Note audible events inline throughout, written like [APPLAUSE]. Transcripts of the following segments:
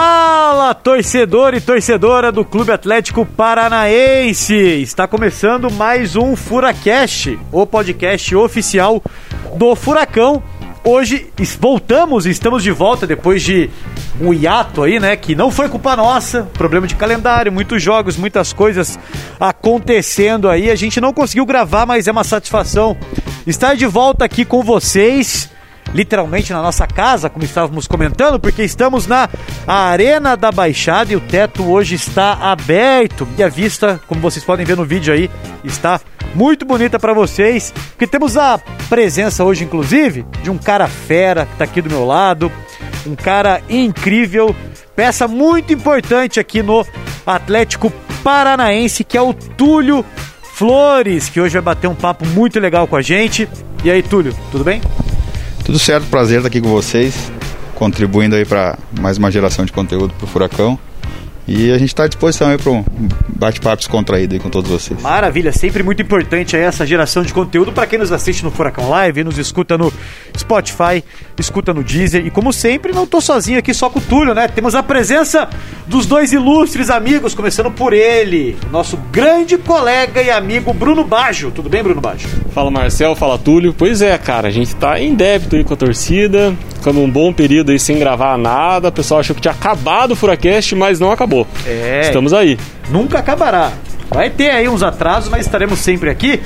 Fala, torcedor e torcedora do Clube Atlético Paranaense! Está começando mais um Furacast, o podcast oficial do Furacão. Hoje voltamos, estamos de volta depois de um hiato aí, né? Que não foi culpa nossa, problema de calendário, muitos jogos, muitas coisas acontecendo aí. A gente não conseguiu gravar, mas é uma satisfação estar de volta aqui com vocês literalmente na nossa casa, como estávamos comentando, porque estamos na Arena da Baixada e o teto hoje está aberto e a vista, como vocês podem ver no vídeo aí, está muito bonita para vocês, porque temos a presença hoje, inclusive, de um cara fera que está aqui do meu lado, um cara incrível, peça muito importante aqui no Atlético Paranaense, que é o Túlio Flores, que hoje vai bater um papo muito legal com a gente. E aí, Túlio, tudo bem? Tudo certo, prazer estar aqui com vocês, contribuindo aí para mais uma geração de conteúdo para o Furacão. E a gente está à disposição aí para um bate-papo descontraído aí com todos vocês. Maravilha, sempre muito importante aí essa geração de conteúdo para quem nos assiste no Furacão Live, nos escuta no Spotify, escuta no Deezer. E como sempre, não estou sozinho aqui só com o Túlio, né? Temos a presença dos dois ilustres amigos, começando por ele, nosso grande colega e amigo Bruno Baggio. Tudo bem, Bruno Baggio? Fala Marcel, fala Túlio. Pois é, cara, a gente está em débito aí com a torcida, ficando um bom período aí sem gravar nada. O pessoal achou que tinha acabado o Furacast, mas não acabou. É. Estamos aí. Nunca acabará. Vai ter aí uns atrasos, mas estaremos sempre aqui,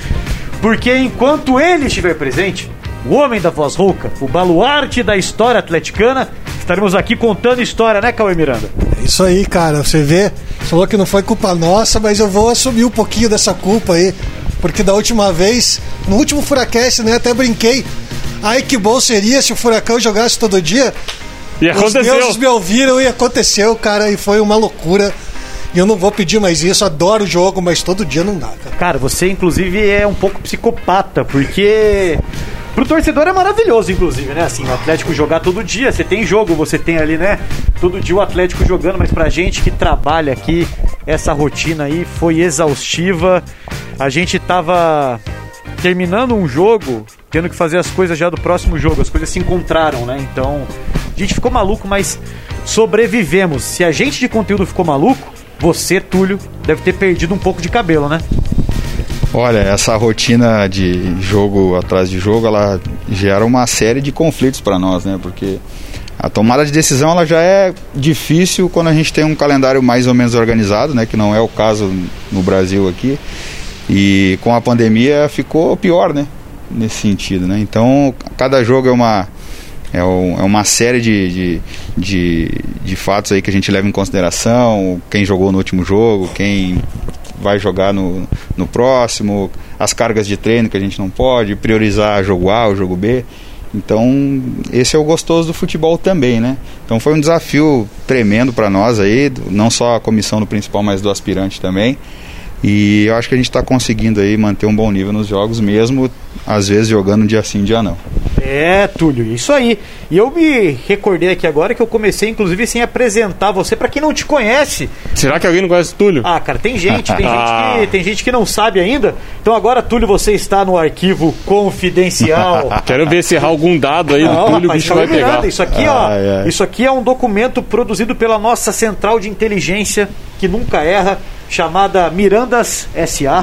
porque enquanto ele estiver presente, o homem da voz rouca, o baluarte da história atleticana, estaremos aqui contando história, né, Cauê Miranda? É isso aí, cara. Você vê, falou que não foi culpa nossa, mas eu vou assumir um pouquinho dessa culpa aí, porque da última vez, no último Furacast, né, até brinquei. Ai, que bom seria se o Furacão jogasse todo dia. E aconteceu. Os deuses me ouviram e aconteceu, cara, e foi uma loucura. E eu não vou pedir mais isso, adoro o jogo, mas todo dia não dá, cara. Cara, você inclusive é um pouco psicopata, porque Pro torcedor é maravilhoso, inclusive, né? Assim, o Atlético jogar todo dia, você tem jogo, você tem ali, né? Todo dia o Atlético jogando, mas pra gente que trabalha aqui, essa rotina aí foi exaustiva. A gente tava terminando um jogo, tendo que fazer as coisas já do próximo jogo, as coisas se encontraram, né? Então, a gente ficou maluco, mas sobrevivemos. Se a gente de conteúdo ficou maluco, você, Túlio, deve ter perdido um pouco de cabelo, né? Olha, essa rotina de jogo atrás de jogo, ela gera uma série de conflitos para nós, né? Porque a tomada de decisão ela já é difícil quando a gente tem um calendário mais ou menos organizado, né? Que não é o caso no Brasil aqui. E com a pandemia ficou pior, né? Nesse sentido, né? Então, cada jogo é uma é, é uma série de, de, de, de, fatos aí que a gente leva em consideração, quem jogou no último jogo, quem vai jogar no, no próximo, as cargas de treino que a gente não pode, priorizar jogo A ou jogo B. Então, esse é o gostoso do futebol também, né? Então foi um desafio tremendo para nós aí, não só a comissão do principal, mas do aspirante também. E eu acho que a gente está conseguindo aí manter um bom nível nos jogos, mesmo às vezes jogando dia sim, dia não. É, Túlio, isso aí. E eu me recordei aqui agora que eu comecei, inclusive, sem apresentar você para quem não te conhece. Será que alguém não conhece o Túlio? Ah, cara, tem gente, tem, [LAUGHS] gente que, tem gente que não sabe ainda. Então agora, Túlio, você está no arquivo confidencial. [LAUGHS] Quero ver se errar algum dado aí não, do Túlio, rapaz, o bicho vai pegar. Isso aqui, ó, isso aqui é um documento produzido pela nossa central de inteligência que nunca erra chamada Mirandas SA,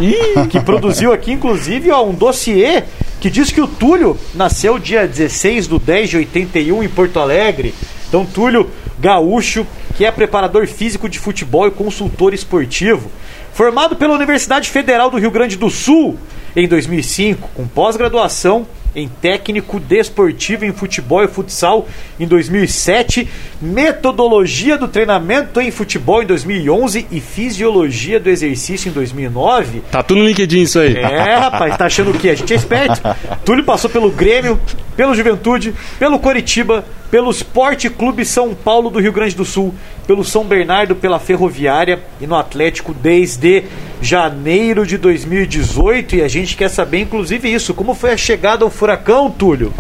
que produziu aqui, inclusive, ó, um dossiê que diz que o Túlio nasceu dia 16 de 10 de 81 em Porto Alegre. Então, Túlio Gaúcho, que é preparador físico de futebol e consultor esportivo. Formado pela Universidade Federal do Rio Grande do Sul em 2005, com pós-graduação em técnico desportivo em futebol e futsal em 2007, metodologia do treinamento em futebol em 2011 e fisiologia do exercício em 2009. Tá tudo no LinkedIn isso aí. É, rapaz, tá achando o quê? A gente é esperto. Túlio passou pelo Grêmio, pelo Juventude, pelo Coritiba, pelo Esporte Clube São Paulo do Rio Grande do Sul, pelo São Bernardo, pela Ferroviária e no Atlético desde janeiro de 2018. E a gente quer saber, inclusive, isso. Como foi a chegada ao Furacão, Túlio?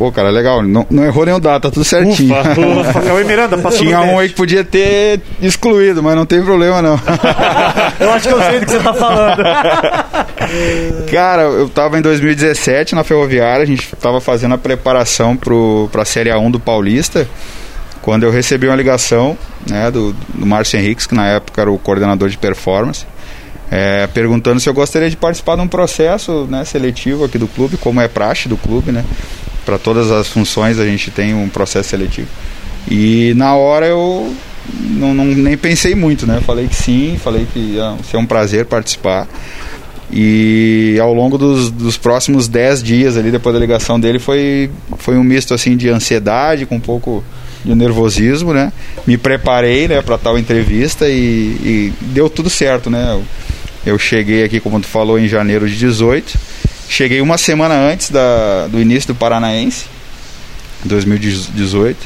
Pô, cara, legal. Não, não errou nenhum dado, tá tudo certinho. Ufa, ufa. [LAUGHS] Miranda, passou Tinha um aí que podia ter excluído, mas não tem problema não. [LAUGHS] eu acho que eu sei do que você tá falando. [LAUGHS] cara, eu tava em 2017 na Ferroviária, a gente tava fazendo a preparação pro, pra Série A1 do Paulista, quando eu recebi uma ligação né, do, do Márcio Henriques, que na época era o coordenador de performance, é, perguntando se eu gostaria de participar de um processo né, seletivo aqui do clube, como é praxe do clube, né? Para todas as funções a gente tem um processo seletivo. E na hora eu não, não, nem pensei muito, né? Falei que sim, falei que ia ser um prazer participar. E ao longo dos, dos próximos 10 dias ali, depois da ligação dele, foi, foi um misto assim de ansiedade com um pouco de nervosismo, né? Me preparei, né, para tal entrevista e, e, deu tudo certo, né? Eu, cheguei aqui, como tu falou, em janeiro de 18. Cheguei uma semana antes da, do início do Paranaense, 2018.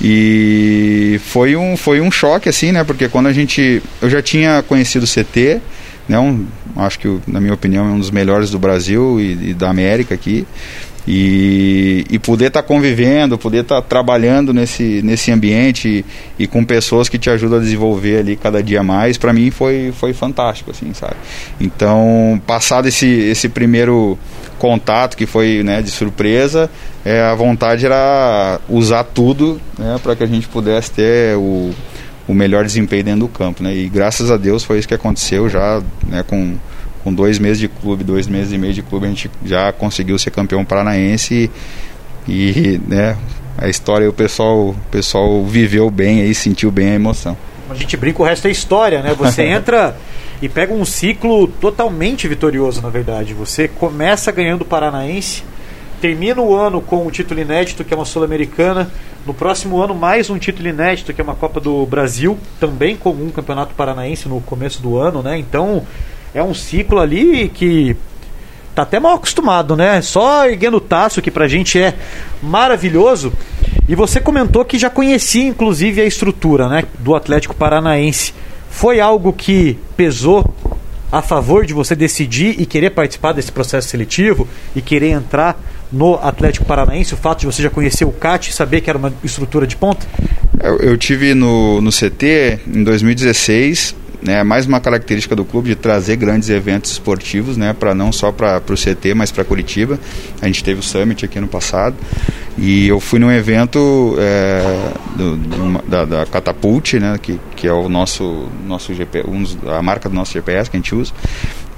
E foi um, foi um choque, assim, né? Porque quando a gente. Eu já tinha conhecido o CT, né? Um, acho que, na minha opinião, é um dos melhores do Brasil e, e da América aqui. E, e poder estar tá convivendo, poder estar tá trabalhando nesse, nesse ambiente e, e, com pessoas que te ajudam a desenvolver ali cada dia mais, para mim foi, foi fantástico, assim, sabe? Então, passado esse, esse primeiro contato que foi né, de surpresa, é, a vontade era usar tudo né, para que a gente pudesse ter o, o melhor desempenho dentro do campo, né? E graças a Deus foi isso que aconteceu já, né, com com dois meses de clube, dois meses e meio de clube, a gente já conseguiu ser campeão paranaense e, e né, a história o pessoal, o pessoal viveu bem aí, sentiu bem a emoção. A gente brinca, o resto é história, né? Você [LAUGHS] entra e pega um ciclo totalmente vitorioso, na verdade. Você começa ganhando o Paranaense, termina o ano com um título inédito, que é uma Sul-Americana. No próximo ano, mais um título inédito, que é uma Copa do Brasil, também com um Campeonato Paranaense no começo do ano, né? Então, é um ciclo ali que tá até mal acostumado, né? Só erguendo o taço, que pra gente é maravilhoso. E você comentou que já conhecia, inclusive, a estrutura né, do Atlético Paranaense. Foi algo que pesou a favor de você decidir e querer participar desse processo seletivo e querer entrar no Atlético Paranaense? O fato de você já conhecer o CAT e saber que era uma estrutura de ponta? Eu, eu tive no, no CT em 2016 né, mais uma característica do clube de trazer grandes eventos esportivos, né, para não só para o CT, mas para Curitiba. A gente teve o Summit aqui no passado e eu fui num evento é, do, do, da, da Catapult, né, que, que é o nosso nosso GP, um, a marca do nosso GPS que a gente usa,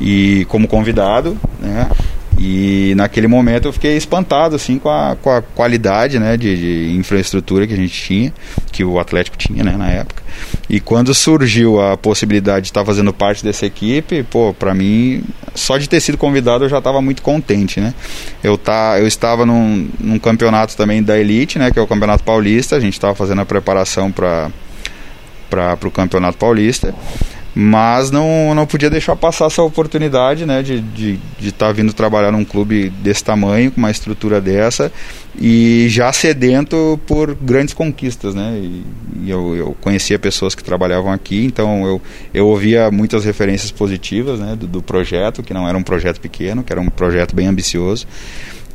e como convidado, né, e naquele momento eu fiquei espantado assim com a, com a qualidade né, de, de, infraestrutura que a gente tinha, que o Atlético tinha né, na época. E quando surgiu a possibilidade de estar fazendo parte dessa equipe, pô, para mim, só de ter sido convidado eu já estava muito contente, né? Eu, tá, eu estava num, num campeonato também da Elite, né, que é o Campeonato Paulista, a gente estava fazendo a preparação para para o Campeonato Paulista mas não, não podia deixar passar essa oportunidade né, de estar de, de tá vindo trabalhar num clube desse tamanho, com uma estrutura dessa e já sedento por grandes conquistas. Né? E, e eu, eu, conhecia pessoas que trabalhavam aqui, então eu, eu ouvia muitas referências positivas né, do, do projeto, que não era um projeto pequeno, que era um projeto bem ambicioso.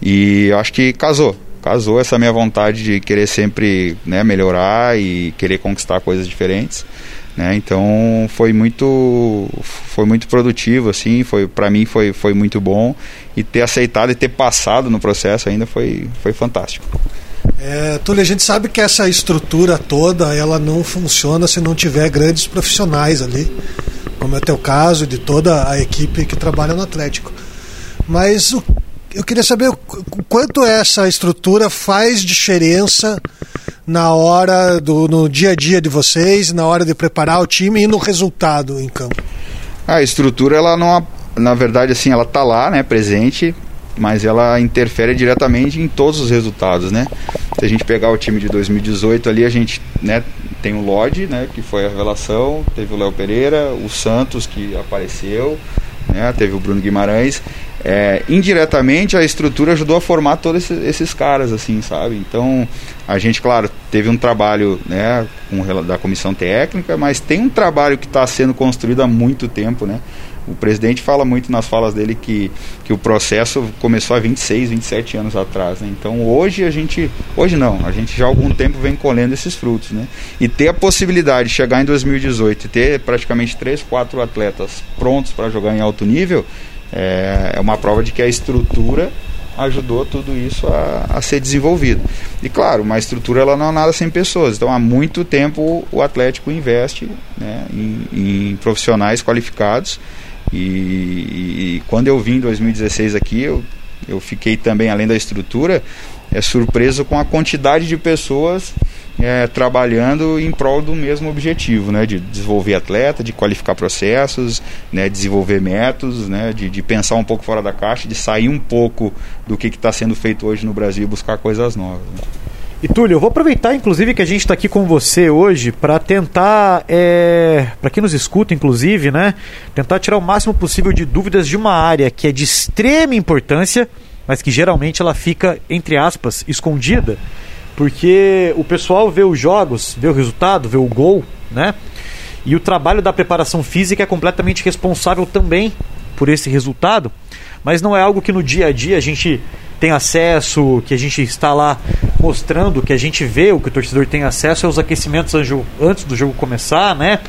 E acho que casou, casou essa minha vontade de querer sempre né, melhorar e querer conquistar coisas diferentes. Né? Então foi muito foi muito produtivo assim, foi para mim foi, foi muito bom e ter aceitado e ter passado no processo ainda foi, foi fantástico. É, Túlio, a gente sabe que essa estrutura toda ela não funciona se não tiver grandes profissionais ali, como é o teu caso de toda a equipe que trabalha no Atlético. Mas o, eu queria saber o quanto essa estrutura faz diferença na hora do no dia a dia de vocês, na hora de preparar o time e no resultado em campo? A estrutura ela não na verdade assim, ela tá lá, né, presente, mas ela interfere diretamente em todos os resultados, né? Se a gente pegar o time de 2018 ali, a gente, né, tem o Lodge, né, que foi a revelação, teve o Léo Pereira, o Santos que apareceu, né, teve o Bruno Guimarães é, indiretamente a estrutura ajudou a formar todos esses, caras, assim, sabe? Então, a gente, claro, teve um trabalho né, com, da comissão técnica, mas tem um trabalho que está sendo construído há muito tempo, né? O presidente fala muito nas falas dele que, que o processo começou há 26, 27 anos atrás. Né? Então hoje a gente. Hoje não, a gente já há algum tempo vem colhendo esses frutos. Né? E ter a possibilidade de chegar em 2018 e ter praticamente 3, 4 atletas prontos para jogar em alto nível, é, é uma prova de que a estrutura ajudou tudo isso a, a, ser desenvolvido. E claro, uma estrutura ela não é nada sem pessoas. Então há muito tempo o Atlético investe né, em, em profissionais qualificados. E, e, quando eu vim em 2016 aqui, eu, eu fiquei também, além da estrutura, é surpreso com a quantidade de pessoas é, trabalhando em prol do mesmo objetivo, né, de desenvolver atleta, de qualificar processos, né, desenvolver métodos, né, de, de pensar um pouco fora da caixa, de sair um pouco do que está sendo feito hoje no Brasil e buscar coisas novas. Né. E Túlio, eu vou aproveitar, inclusive, que a gente está aqui com você hoje para tentar, é, para quem nos escuta, inclusive, né, tentar tirar o máximo possível de dúvidas de uma área que é de extrema importância, mas que geralmente ela fica, entre aspas, escondida porque o pessoal vê os jogos, vê o resultado, vê o gol, né? E o trabalho da preparação física é completamente responsável também por esse resultado, mas não é algo que no dia a dia a gente tem acesso, que a gente está lá mostrando, que a gente vê, o que o torcedor tem acesso é os aquecimentos antes do jogo começar, né?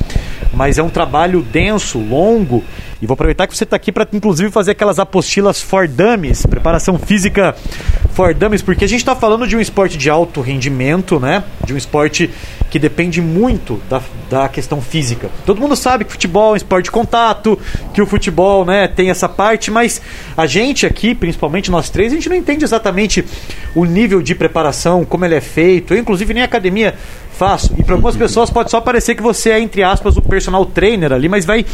Mas é um trabalho denso, longo e vou aproveitar que você está aqui para, inclusive, fazer aquelas apostilas for dummies, preparação física for dummies, porque a gente está falando de um esporte de alto rendimento, né? De um esporte que depende muito da, da questão física. Todo mundo sabe que futebol é um esporte de contato, que o futebol né, tem essa parte, mas a gente aqui, principalmente nós três, a gente não entende exatamente o nível de preparação, como ele é feito. Eu, inclusive, nem academia E para algumas pessoas pode só parecer que você é, entre aspas, o personal trainer ali, mas vai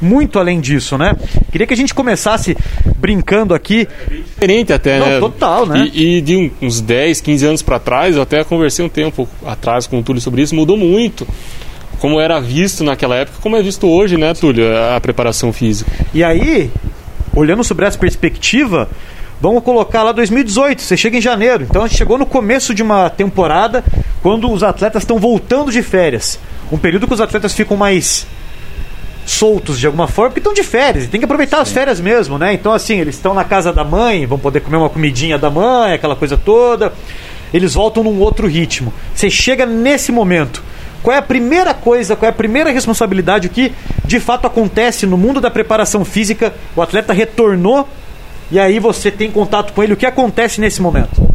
muito além disso, né? Queria que a gente começasse brincando aqui. É bem diferente até, Não, né? Total, né? E, e, de uns 10, 15 anos para trás, eu até conversei um tempo atrás com o Túlio sobre isso, mudou muito como era visto naquela época, como é visto hoje, né, Túlio, a preparação física. E aí, olhando sobre essa perspectiva, Vamos colocar lá 2018, você chega em janeiro. Então a gente chegou no começo de uma temporada quando os atletas estão voltando de férias. Um período que os atletas ficam mais soltos de alguma forma, porque estão de férias, e tem que aproveitar Sim. as férias mesmo, né? Então, assim, eles estão na casa da mãe, vão poder comer uma comidinha da mãe, aquela coisa toda. Eles voltam num outro ritmo. Você chega nesse momento. Qual é a primeira coisa, qual é a primeira responsabilidade, o que de fato acontece no mundo da preparação física? O atleta retornou e aí você tem contato com ele. O que acontece nesse momento?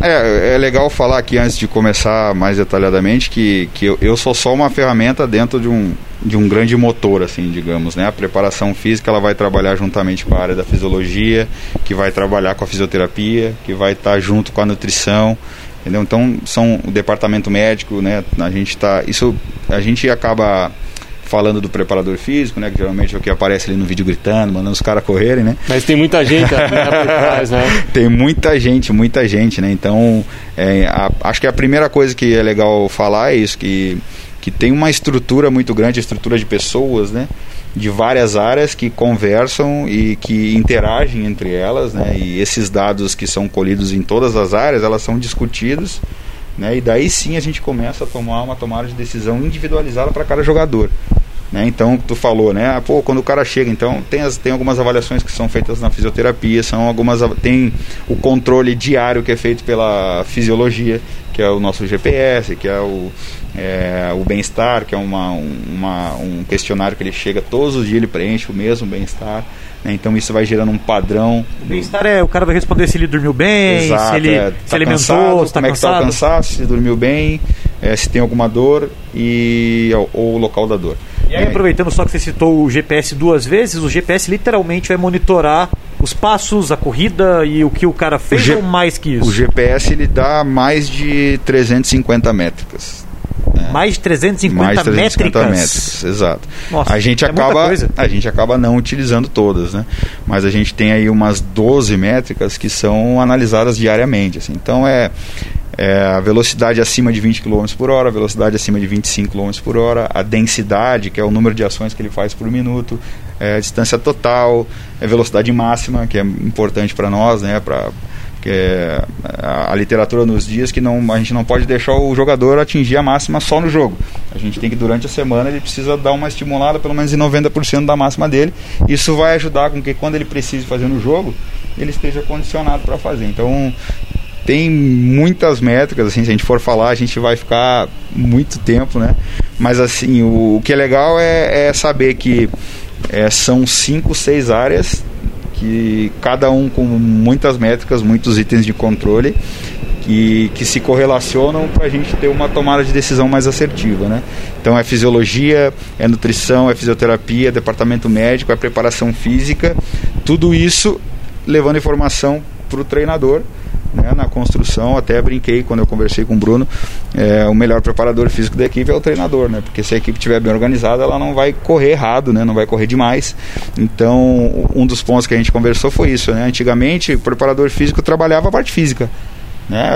É, é legal falar aqui antes de começar mais detalhadamente que, que eu, eu sou só uma ferramenta dentro de um, de um grande motor, assim, digamos, né? A preparação física ela vai trabalhar juntamente com a área da fisiologia, que vai trabalhar com a fisioterapia, que vai estar junto com a nutrição, entendeu? Então são o departamento médico, né? A gente tá, isso a gente acaba falando do preparador físico, né? Que geralmente é o que aparece ali no vídeo gritando, mandando os caras correrem, né? Mas tem muita gente né, por trás, né? [LAUGHS] tem muita gente, muita gente, né? Então, é, a, acho que a primeira coisa que é legal falar é isso, que, que tem uma estrutura muito grande, estrutura de pessoas, né? de várias áreas que conversam e que interagem entre elas, né? E esses dados que são colhidos em todas as áreas, elas são discutidos, né? E daí sim a gente começa a tomar uma tomada de decisão individualizada para cada jogador. Né? Então, tu falou, né? Ah, pô, quando o cara chega, então tem, as, tem algumas avaliações que são feitas na fisioterapia, são algumas tem o controle diário que é feito pela fisiologia, que é o nosso GPS, que é o, é, o bem-estar, que é uma, uma, um questionário que ele chega todos os dias, ele preenche o mesmo bem-estar. Né? Então isso vai gerando um padrão. O bem-estar é o cara vai responder se ele dormiu bem, Exato, se ele é, tá se alimentou, cansado, se tá como cansado. é que está o cansaço, se dormiu bem, é, se tem alguma dor e ou, ou o local da dor. E aí, aproveitando só que você citou o GPS duas vezes, o GPS literalmente vai monitorar os passos, a corrida e o que o cara fez o ou mais que isso? O GPS ele dá mais de 350 métricas. Né? Mais de 350, mais 350 métricas. métricas, exato. Nossa, a gente é acaba a gente acaba não utilizando todas, né? Mas a gente tem aí umas 12 métricas que são analisadas diariamente, assim. Então é é, a velocidade acima de 20 km por hora, a velocidade acima de 25 km por hora, a densidade, que é o número de ações que ele faz por minuto, é, a distância total, a velocidade máxima, que é importante para nós, né, para é, a, a, literatura nos diz que não, a gente não pode deixar o jogador atingir a máxima só no jogo. A gente tem que, durante a semana, ele precisa dar uma estimulada pelo menos em 90% da máxima dele. Isso vai ajudar com que, quando ele precise fazer no jogo, ele esteja condicionado para fazer. Então, tem muitas métricas, assim, se a gente for falar, a gente vai ficar muito tempo, né? Mas assim, o, o que é legal é, é saber que é, são cinco, seis áreas que cada um com muitas métricas, muitos itens de controle que, que se correlacionam para a gente ter uma tomada de decisão mais assertiva. Né? Então é fisiologia, é nutrição, é fisioterapia, é departamento médico, é preparação física, tudo isso levando informação para o treinador né, na construção. Até brinquei quando eu conversei com o Bruno. É, o melhor preparador físico da equipe é o treinador, né? Porque se a equipe estiver bem organizada, ela não vai correr errado, né? Não vai correr demais. Então, um dos pontos que a gente conversou foi isso, né? Antigamente, o preparador físico trabalhava a parte física né?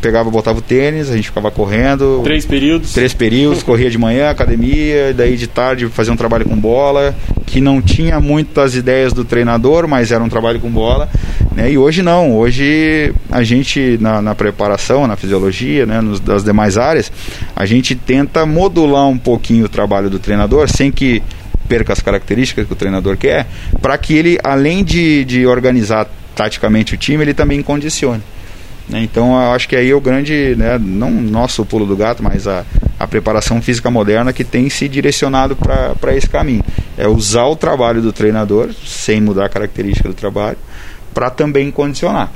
Pegava, botava o tênis, a gente ficava correndo. Três períodos? Três períodos, [LAUGHS] corria de manhã, academia, daí de tarde fazia um trabalho com bola, que não tinha muitas ideias do treinador, mas era um trabalho com bola. Né? E hoje não, hoje a gente na, na preparação, na fisiologia, né? Nos, das demais áreas, a gente tenta modular um pouquinho o trabalho do treinador, sem que perca as características que o treinador quer, para que ele, além de, de organizar taticamente o time, ele também condicione. Né? Então acho que aí é o grande, né, não nosso pulo do gato, mas a, a preparação física moderna que tem se direcionado para esse caminho. É usar o trabalho do treinador, sem mudar a característica do trabalho, para também condicionar.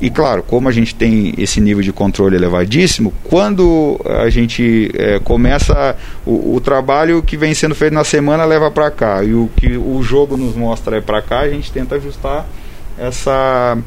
E claro, como a gente tem esse nível de controle elevadíssimo, quando a gente é, começa o, o, trabalho que vem sendo feito na semana leva para cá e o que o jogo nos mostra é para cá, a gente tenta ajustar essa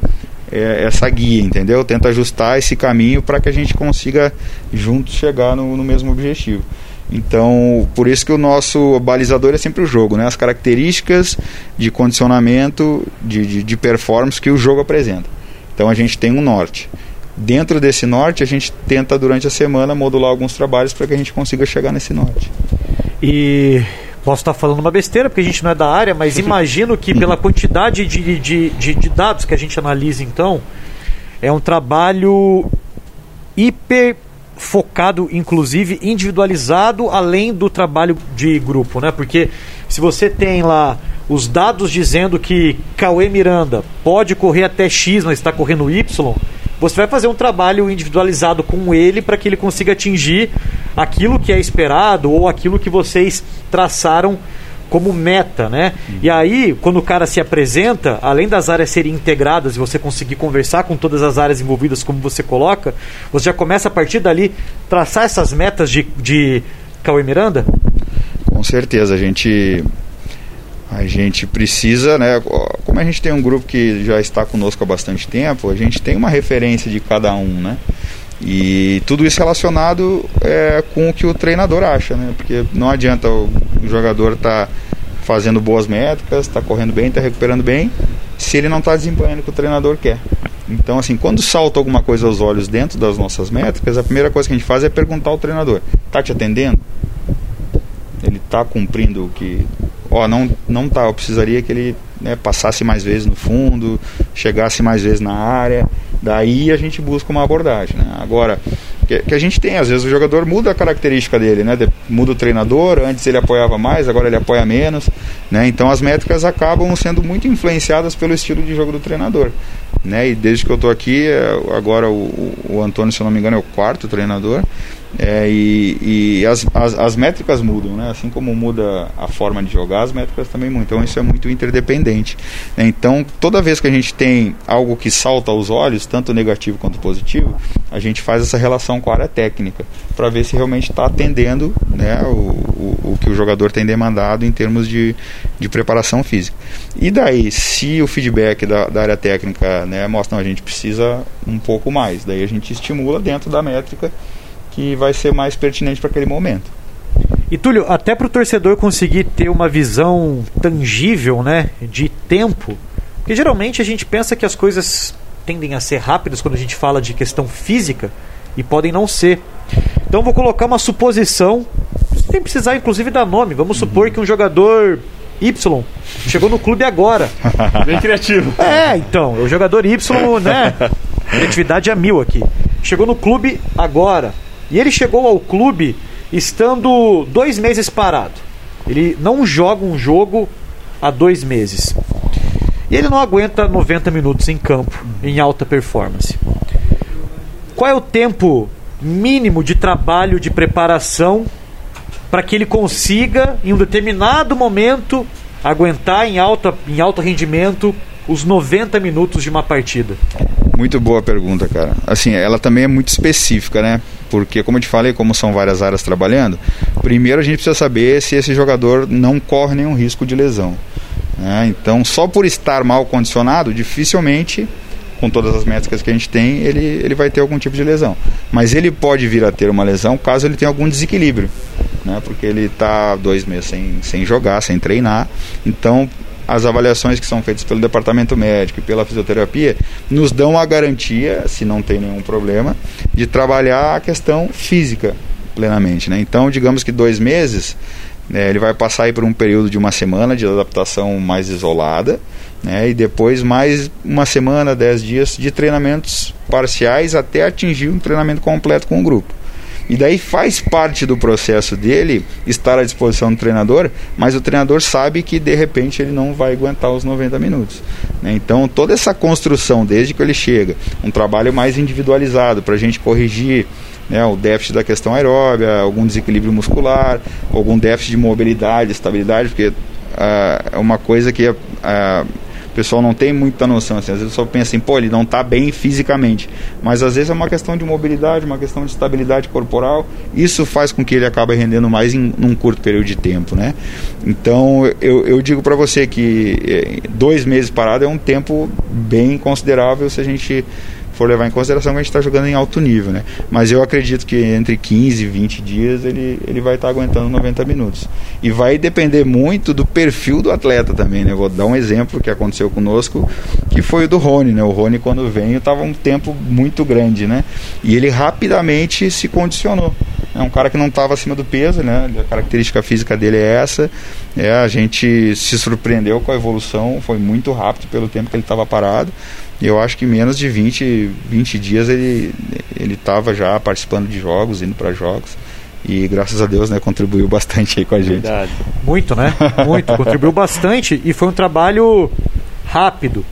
é, essa guia, entendeu? Tenta ajustar esse caminho para que a gente consiga juntos chegar no, no mesmo objetivo. Então, por isso que o nosso balizador é sempre o jogo, né? As características de condicionamento, de, de, de, performance que o jogo apresenta. Então, a gente tem um norte. Dentro desse norte, a gente tenta durante a semana modular alguns trabalhos para que a gente consiga chegar nesse norte. E Posso estar falando uma besteira, porque a gente não é da área, mas [LAUGHS] imagino que pela quantidade de, de, de, de dados que a gente analisa, então, é um trabalho hiper focado, inclusive individualizado, além do trabalho de grupo, né? Porque se você tem lá os dados dizendo que Cauê Miranda pode correr até X, mas está correndo Y, você vai fazer um trabalho individualizado com ele para que ele consiga atingir aquilo que é esperado ou aquilo que vocês traçaram como meta, né? Uhum. E aí, quando o cara se apresenta, além das áreas serem integradas e você conseguir conversar com todas as áreas envolvidas, como você coloca, você já começa a partir dali traçar essas metas de, de Cauê Miranda? Com certeza, a gente a gente precisa, né? Como a gente tem um grupo que já está conosco há bastante tempo, a gente tem uma referência de cada um, né? E tudo isso relacionado é, com o que o treinador acha, né? Porque não adianta o jogador estar tá fazendo boas métricas, está correndo bem, está recuperando bem, se ele não está desempenhando o que o treinador quer. Então, assim, quando salta alguma coisa aos olhos dentro das nossas métricas, a primeira coisa que a gente faz é perguntar ao treinador: está te atendendo? Ele está cumprindo o que ó, não, não tá, eu precisaria que ele né, passasse mais vezes no fundo, chegasse mais vezes na área, daí a gente busca uma abordagem. Né? Agora, que, que, a gente tem, às vezes o jogador muda a característica dele, né? De, muda o treinador, antes ele apoiava mais, agora ele apoia menos, né? Então as métricas acabam sendo muito influenciadas pelo estilo de jogo do treinador, né? E desde que eu estou aqui, é, agora o, o Antônio, se eu não me engano, é o quarto treinador, é, e, e as, as, as, métricas mudam, né? assim como muda a forma de jogar, as métricas também mudam. Então isso é muito interdependente. Né? Então toda vez que a gente tem algo que salta aos olhos, tanto negativo quanto positivo, a gente faz essa relação com a área técnica para ver se realmente está atendendo né, o, o, o, que o jogador tem demandado em termos de, de preparação física. E daí, se o feedback da, da área técnica né, mostra que a gente precisa um pouco mais, daí a gente estimula dentro da métrica que vai ser mais pertinente para aquele momento. E Túlio, até para o torcedor conseguir ter uma visão tangível, né, de tempo, porque geralmente a gente pensa que as coisas tendem a ser rápidas quando a gente fala de questão física e podem não ser. Então vou colocar uma suposição, sem precisar inclusive dar nome. Vamos supor que um jogador Y chegou no clube agora. [LAUGHS] Bem criativo. É, então, o jogador Y, né? [LAUGHS] Criatividade a mil aqui. Chegou no clube agora. E ele chegou ao clube estando dois meses parado. Ele não joga um jogo há dois meses. E ele não aguenta 90 minutos em campo, em alta performance. Qual é o tempo mínimo de trabalho de preparação para que ele consiga, em um determinado momento, aguentar em, alta, em alto rendimento os 90 minutos de uma partida? Muito boa pergunta, cara. Assim, ela também é muito específica, né? Porque, como eu te falei, como são várias áreas trabalhando, primeiro a gente precisa saber se esse jogador não corre nenhum risco de lesão. Né? Então, só por estar mal condicionado, dificilmente, com todas as métricas que a gente tem, ele, ele vai ter algum tipo de lesão. Mas ele pode vir a ter uma lesão caso ele tenha algum desequilíbrio, né? porque ele está dois meses sem, sem jogar, sem treinar. Então, as avaliações que são feitas pelo departamento médico e pela fisioterapia nos dão a garantia, se não tem nenhum problema, de trabalhar a questão física plenamente. Né? Então, digamos que dois meses, né, ele vai passar aí por um período de uma semana de adaptação mais isolada, né, e depois mais uma semana, dez dias de treinamentos parciais até atingir um treinamento completo com o grupo. E daí faz parte do processo dele estar à disposição do treinador, mas o treinador sabe que de repente ele não vai aguentar os 90 minutos. Né? Então toda essa construção desde que ele chega, um trabalho mais individualizado para a gente corrigir né, o déficit da questão aeróbia, algum desequilíbrio muscular, algum déficit de mobilidade, estabilidade, porque uh, é uma coisa que uh, o pessoal não tem muita noção. Assim, às vezes só pensa assim, pô, ele não está bem fisicamente. Mas às vezes é uma questão de mobilidade, uma questão de estabilidade corporal. Isso faz com que ele acabe rendendo mais em um curto período de tempo, né? Então eu, eu digo para você que eh, dois meses parado é um tempo bem considerável se a gente for levar em consideração que a gente está jogando em alto nível, né? Mas eu acredito que entre 15 e 20 dias ele, ele vai estar tá aguentando 90 minutos. E vai depender muito do perfil do atleta também, né? Vou dar um exemplo que aconteceu conosco, que foi o do Rony, né? O Rony quando veio estava um tempo muito grande, né? E ele rapidamente se condicionou. É um cara que não estava acima do peso, né? A característica física dele é essa. É, a gente se surpreendeu com a evolução, foi muito rápido pelo tempo que ele estava parado. E eu acho que menos de 20, 20 dias ele ele estava já participando de jogos, indo para jogos. E graças a Deus, né, contribuiu bastante aí com a gente. Verdade. Muito, né? Muito, contribuiu bastante e foi um trabalho rápido.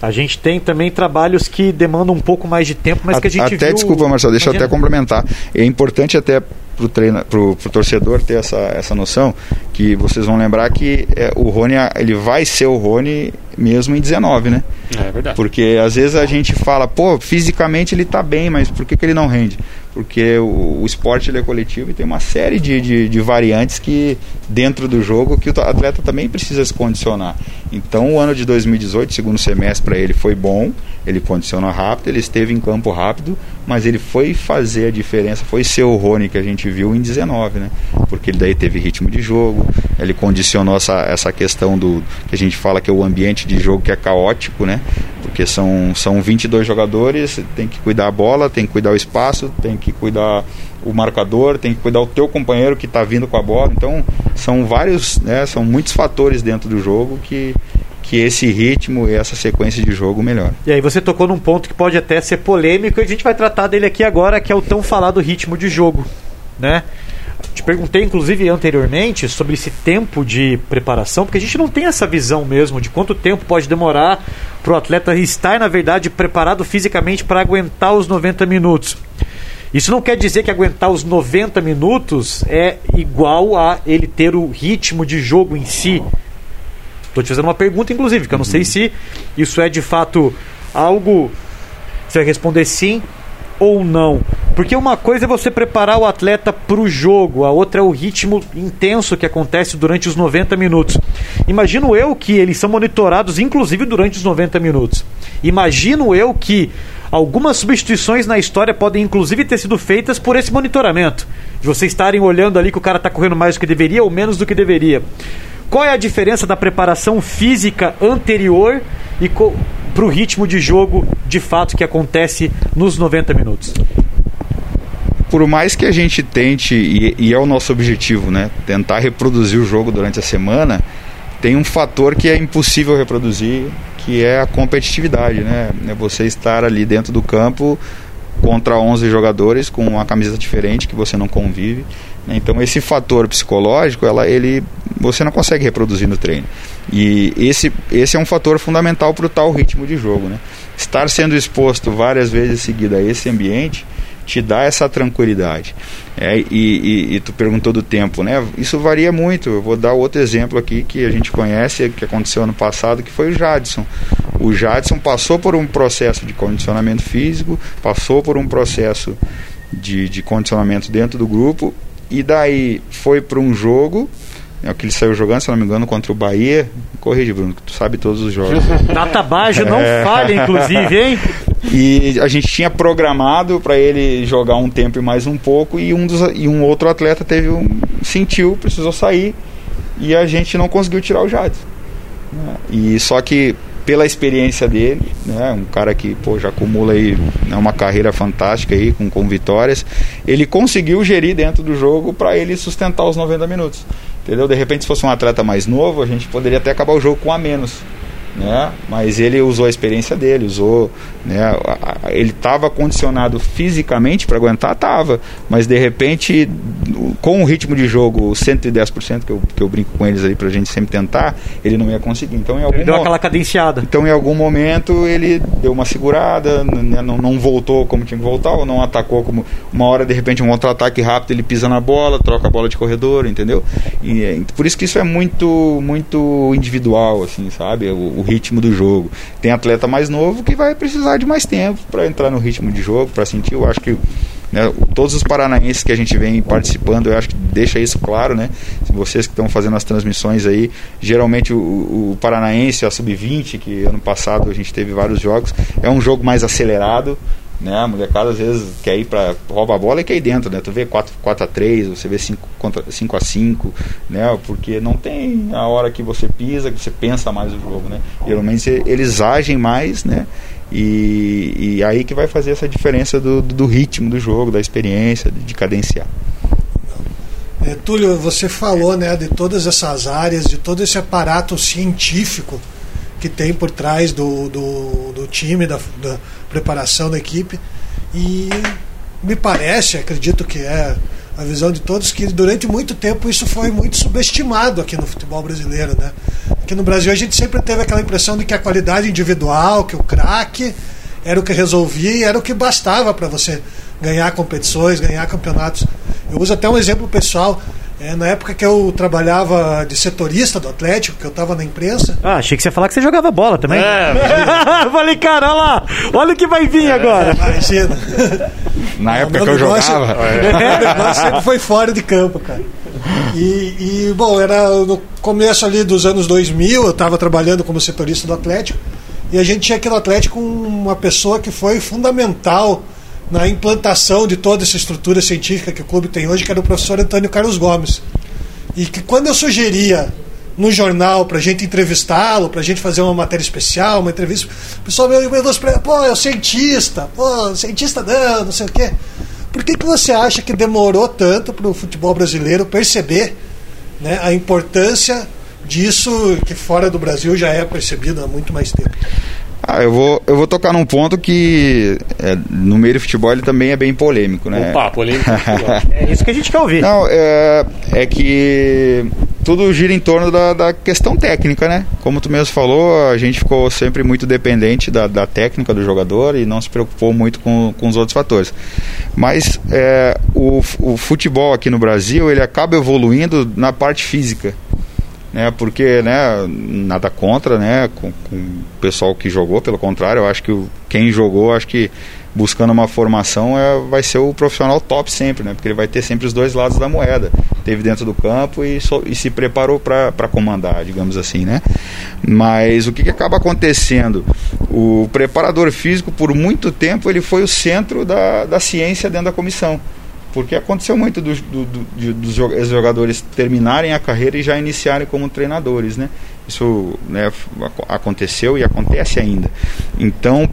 A gente tem também trabalhos que demandam um pouco mais de tempo, mas que a gente até, viu... desculpa, Marcelo, deixa Imagina. eu até complementar. É importante até treino, pro, pro torcedor ter essa, essa noção que vocês vão lembrar que é, o Rony ele vai ser o Rony mesmo em 19, né? É verdade. Porque às vezes a gente fala, pô, fisicamente ele tá bem, mas por que, que ele não rende? Porque o, o esporte ele é coletivo e tem uma série de, de, de, variantes que dentro do jogo que o atleta também precisa se condicionar. Então o ano de 2018, segundo semestre para ele foi bom, ele condicionou rápido, ele esteve em campo rápido, mas ele foi fazer a diferença, foi ser o Rony que a gente viu em 19, né? Porque ele daí teve ritmo de jogo, ele condicionou essa, essa questão do que a gente fala que é o ambiente de jogo que é caótico, né? Porque são, são 22 jogadores, tem que cuidar a bola, tem que cuidar o espaço, tem que cuidar o marcador, tem que cuidar o teu companheiro que está vindo com a bola. Então, são vários, né, são muitos fatores dentro do jogo que que esse ritmo e essa sequência de jogo melhor. E aí você tocou num ponto que pode até ser polêmico e a gente vai tratar dele aqui agora, que é o tão falado ritmo de jogo, né? Te perguntei, inclusive, anteriormente sobre esse tempo de preparação, porque a gente não tem essa visão mesmo de quanto tempo pode demorar para o atleta estar, na verdade, preparado fisicamente para aguentar os 90 minutos. Isso não quer dizer que aguentar os 90 minutos é igual a ele ter o ritmo de jogo em si. Estou te fazendo uma pergunta, inclusive, que eu não sei se isso é de fato algo. Você vai responder sim ou não. Porque uma coisa é você preparar o atleta para o jogo, a outra é o ritmo intenso que acontece durante os 90 minutos. Imagino eu que eles são monitorados, inclusive durante os 90 minutos. Imagino eu que algumas substituições na história podem, inclusive, ter sido feitas por esse monitoramento. De vocês estarem olhando ali que o cara está correndo mais do que deveria ou menos do que deveria. Qual é a diferença da preparação física anterior e para o ritmo de jogo de fato que acontece nos 90 minutos? Por mais que a gente tente, e, e é o nosso objetivo, né, tentar reproduzir o jogo durante a semana, tem um fator que é impossível reproduzir, que é a competitividade, né? É você estar ali dentro do campo contra 11 jogadores com uma camisa diferente que você não convive. Né? Então esse fator psicológico, ela, ele, você não consegue reproduzir no treino. E esse, esse é um fator fundamental para o tal ritmo de jogo. Né? Estar sendo exposto várias vezes seguida a esse ambiente te dá essa tranquilidade. É, e, e, e, tu perguntou do tempo, né? Isso varia muito. Eu vou dar outro exemplo aqui que a gente conhece, que aconteceu ano passado, que foi o Jadson. O Jadson passou por um processo de condicionamento físico, passou por um processo de, de condicionamento dentro do grupo, e daí foi para um jogo é que ele saiu jogando, se não me engano, contra o Bahia. Corrige, Bruno, que tu sabe todos os jogos. [LAUGHS] Data Baixo não é... falha, inclusive, hein? [LAUGHS] E a gente tinha programado para ele jogar um tempo e mais um pouco, e um, dos, e um outro atleta teve um, sentiu, precisou sair, e a gente não conseguiu tirar o Jadson. E só que pela experiência dele, né, um cara que pô, já acumula aí né, uma carreira fantástica aí com, com vitórias, ele conseguiu gerir dentro do jogo para ele sustentar os 90 minutos. Entendeu? De repente, se fosse um atleta mais novo, a gente poderia até acabar o jogo com a menos né? Mas ele usou a experiência dele, usou, né? Ele estava condicionado fisicamente para aguentar, tava, mas de repente, com o ritmo de jogo 110% que eu, que eu brinco com eles aí para a gente sempre tentar, ele não ia conseguir. Então, em algum ele deu aquela cadenciada. Então, em algum momento ele deu uma segurada, né? não, não voltou como tinha que voltar, ou não atacou como uma hora de repente um contra-ataque rápido ele pisa na bola, troca a bola de corredor, entendeu? E é, por isso que isso é muito muito individual, assim, sabe? O, o ritmo do jogo. Tem atleta mais novo que vai precisar de mais tempo para entrar no ritmo de jogo, para sentir. Eu acho que né, todos os paranaenses que a gente vem participando, eu acho que deixa isso claro, né? Vocês que estão fazendo as transmissões aí, geralmente o, o Paranaense, a Sub-20, que ano passado a gente teve vários jogos, é um jogo mais acelerado, né? A molecada às vezes quer ir para rouba a bola e quer ir dentro, né? Tu vê 4, 4 a 3, você vê 5, contra, 5 a 5, né? Porque não tem a hora que você pisa, que você pensa mais o jogo, né? Geralmente eles agem mais, né? E, e aí que vai fazer essa diferença do, do ritmo do jogo, da experiência, de cadenciar. É, Túlio, você falou né, de todas essas áreas, de todo esse aparato científico que tem por trás do, do, do time, da, da preparação da equipe. E me parece, acredito que é a visão de todos, que durante muito tempo isso foi muito subestimado aqui no futebol brasileiro. Né? Aqui no Brasil a gente sempre teve aquela impressão de que a qualidade individual, que o craque era o que resolvia era o que bastava para você ganhar competições, ganhar campeonatos. Eu uso até um exemplo pessoal. É, na época que eu trabalhava de setorista do Atlético, que eu estava na imprensa. Ah, achei que você ia falar que você jogava bola também. É, [LAUGHS] Falei, cara, olha lá, olha o que vai vir é, agora. Imagina. [LAUGHS] Na época que eu negócio, jogava. É. O negócio sempre foi fora de campo, cara. E, e, bom, era no começo ali dos anos 2000, eu estava trabalhando como setorista do Atlético, e a gente tinha aqui no Atlético uma pessoa que foi fundamental na implantação de toda essa estrutura científica que o clube tem hoje, que era o professor Antônio Carlos Gomes. E que quando eu sugeria no jornal para a gente entrevistá-lo, para a gente fazer uma matéria especial, uma entrevista, o pessoal me perguntou, pô, é o cientista, pô, cientista não, não sei o quê. Por que, que você acha que demorou tanto para o futebol brasileiro perceber né, a importância disso que fora do Brasil já é percebido há muito mais tempo? Ah, eu vou, eu vou tocar num ponto que é, no meio do futebol ele também é bem polêmico, né? Opa, polêmico. [LAUGHS] é isso que a gente quer ouvir. Não, é, é que tudo gira em torno da, da questão técnica, né? Como tu mesmo falou, a gente ficou sempre muito dependente da, da técnica do jogador e não se preocupou muito com, com os outros fatores. Mas é, o, o futebol aqui no Brasil, ele acaba evoluindo na parte física né? Porque, né, nada contra, né, com, com, o pessoal que jogou, pelo contrário, eu acho que quem jogou, acho que buscando uma formação é, vai ser o profissional top sempre, né? Porque ele vai ter sempre os dois lados da moeda. Teve dentro do campo e, so, e se preparou para comandar, digamos assim, né? Mas o que, que acaba acontecendo? O preparador físico, por muito tempo, ele foi o centro da, da ciência dentro da comissão. Porque aconteceu muito do, do, do, dos jogadores terminarem a carreira e já iniciarem como treinadores, né? Isso né, aconteceu e acontece ainda. Então,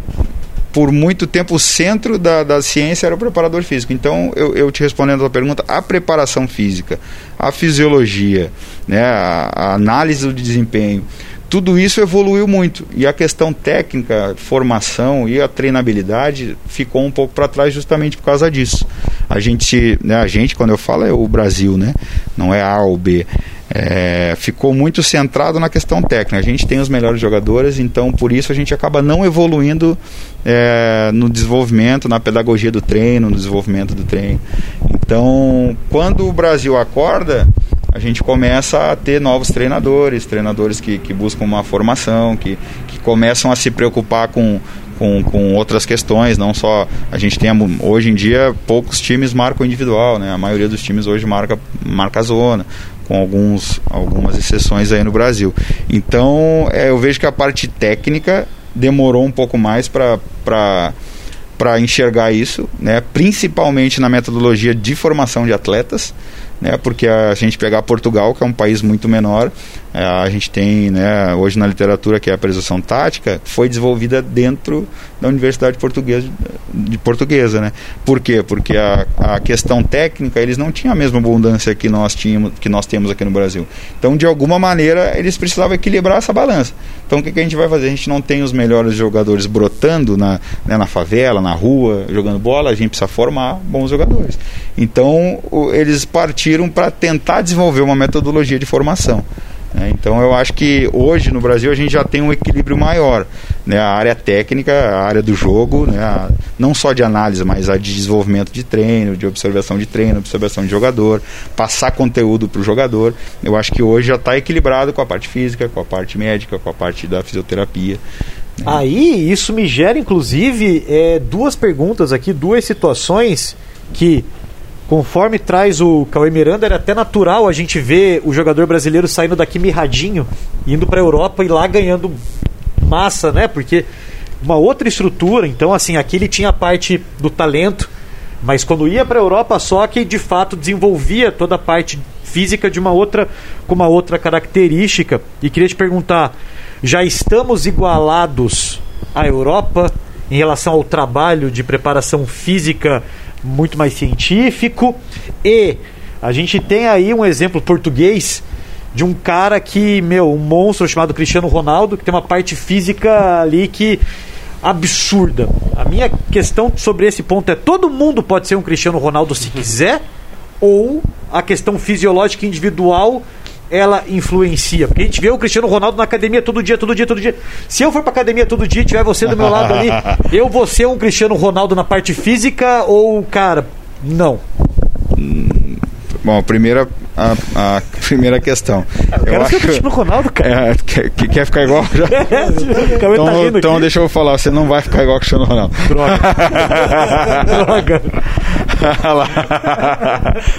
por muito tempo, o centro da, da ciência era o preparador físico. Então, eu, eu te respondendo a pergunta, a preparação física, a fisiologia, né, a, a análise do desempenho, tudo isso evoluiu muito e a questão técnica, formação e a treinabilidade ficou um pouco para trás justamente por causa disso. A gente, né, a gente quando eu falo é o Brasil, né? Não é A ou B. é, ficou muito centrado na questão técnica. A gente tem os melhores jogadores, então por isso a gente acaba não evoluindo é, no desenvolvimento, na pedagogia do treino, no desenvolvimento do treino. Então, quando o Brasil acorda, a gente começa a ter novos treinadores, treinadores que, que buscam uma formação, que, que começam a se preocupar com, com, com outras questões, não só a gente tem hoje em dia poucos times marcam individual, né? A maioria dos times hoje marca marca zona, com alguns algumas exceções aí no Brasil. Então, é, eu vejo que a parte técnica demorou um pouco mais para para enxergar isso, né? Principalmente na metodologia de formação de atletas né, porque a gente pegar Portugal, que é um país muito menor, é, a gente tem né, hoje na literatura que é a presunção tática, foi desenvolvida dentro da Universidade Portuguesa, de Portuguesa. Né? Por quê? Porque a, a questão técnica eles não tinham a mesma abundância que nós, tínhamos, que nós temos aqui no Brasil. Então, de alguma maneira, eles precisavam equilibrar essa balança. Então, o que, que a gente vai fazer? A gente não tem os melhores jogadores brotando na, né, na favela, na rua, jogando bola, a gente precisa formar bons jogadores. Então, o, eles partiram partiram para tentar desenvolver uma metodologia de formação. Né? Então eu acho que hoje no Brasil a gente já tem um equilíbrio maior. Né? A área técnica, a área do jogo, né? a, não só de análise, mas a de desenvolvimento de treino, de observação de treino, observação de jogador, passar conteúdo para o jogador. Eu acho que hoje já está equilibrado com a parte física, com a parte médica, com a parte da fisioterapia. Né? Aí isso me gera inclusive é, duas perguntas aqui, duas situações que Conforme traz o Cauê Miranda, era até natural a gente ver o jogador brasileiro saindo daqui mirradinho, indo para a Europa e lá ganhando massa, né? Porque uma outra estrutura, então assim, aqui ele tinha a parte do talento, mas quando ia para a Europa só que de fato desenvolvia toda a parte física de uma outra com uma outra característica. E queria te perguntar, já estamos igualados à Europa em relação ao trabalho de preparação física muito mais científico. E a gente tem aí um exemplo português de um cara que, meu, um monstro chamado Cristiano Ronaldo, que tem uma parte física ali que absurda. A minha questão sobre esse ponto é: todo mundo pode ser um Cristiano Ronaldo se quiser, ou a questão fisiológica individual ela influencia? Porque a gente vê o Cristiano Ronaldo na academia todo dia, todo dia, todo dia. Se eu for pra academia todo dia e tiver você do meu lado ali, [LAUGHS] eu vou ser um Cristiano Ronaldo na parte física ou, cara, não? Bom, a primeira, a, a primeira questão. Eu, eu acho que Cristiano Ronaldo, cara. É, quer, quer ficar igual? Já? Então, [LAUGHS] tá então deixa eu falar, você não vai ficar igual o Cristiano Ronaldo. Droga. [LAUGHS] Droga.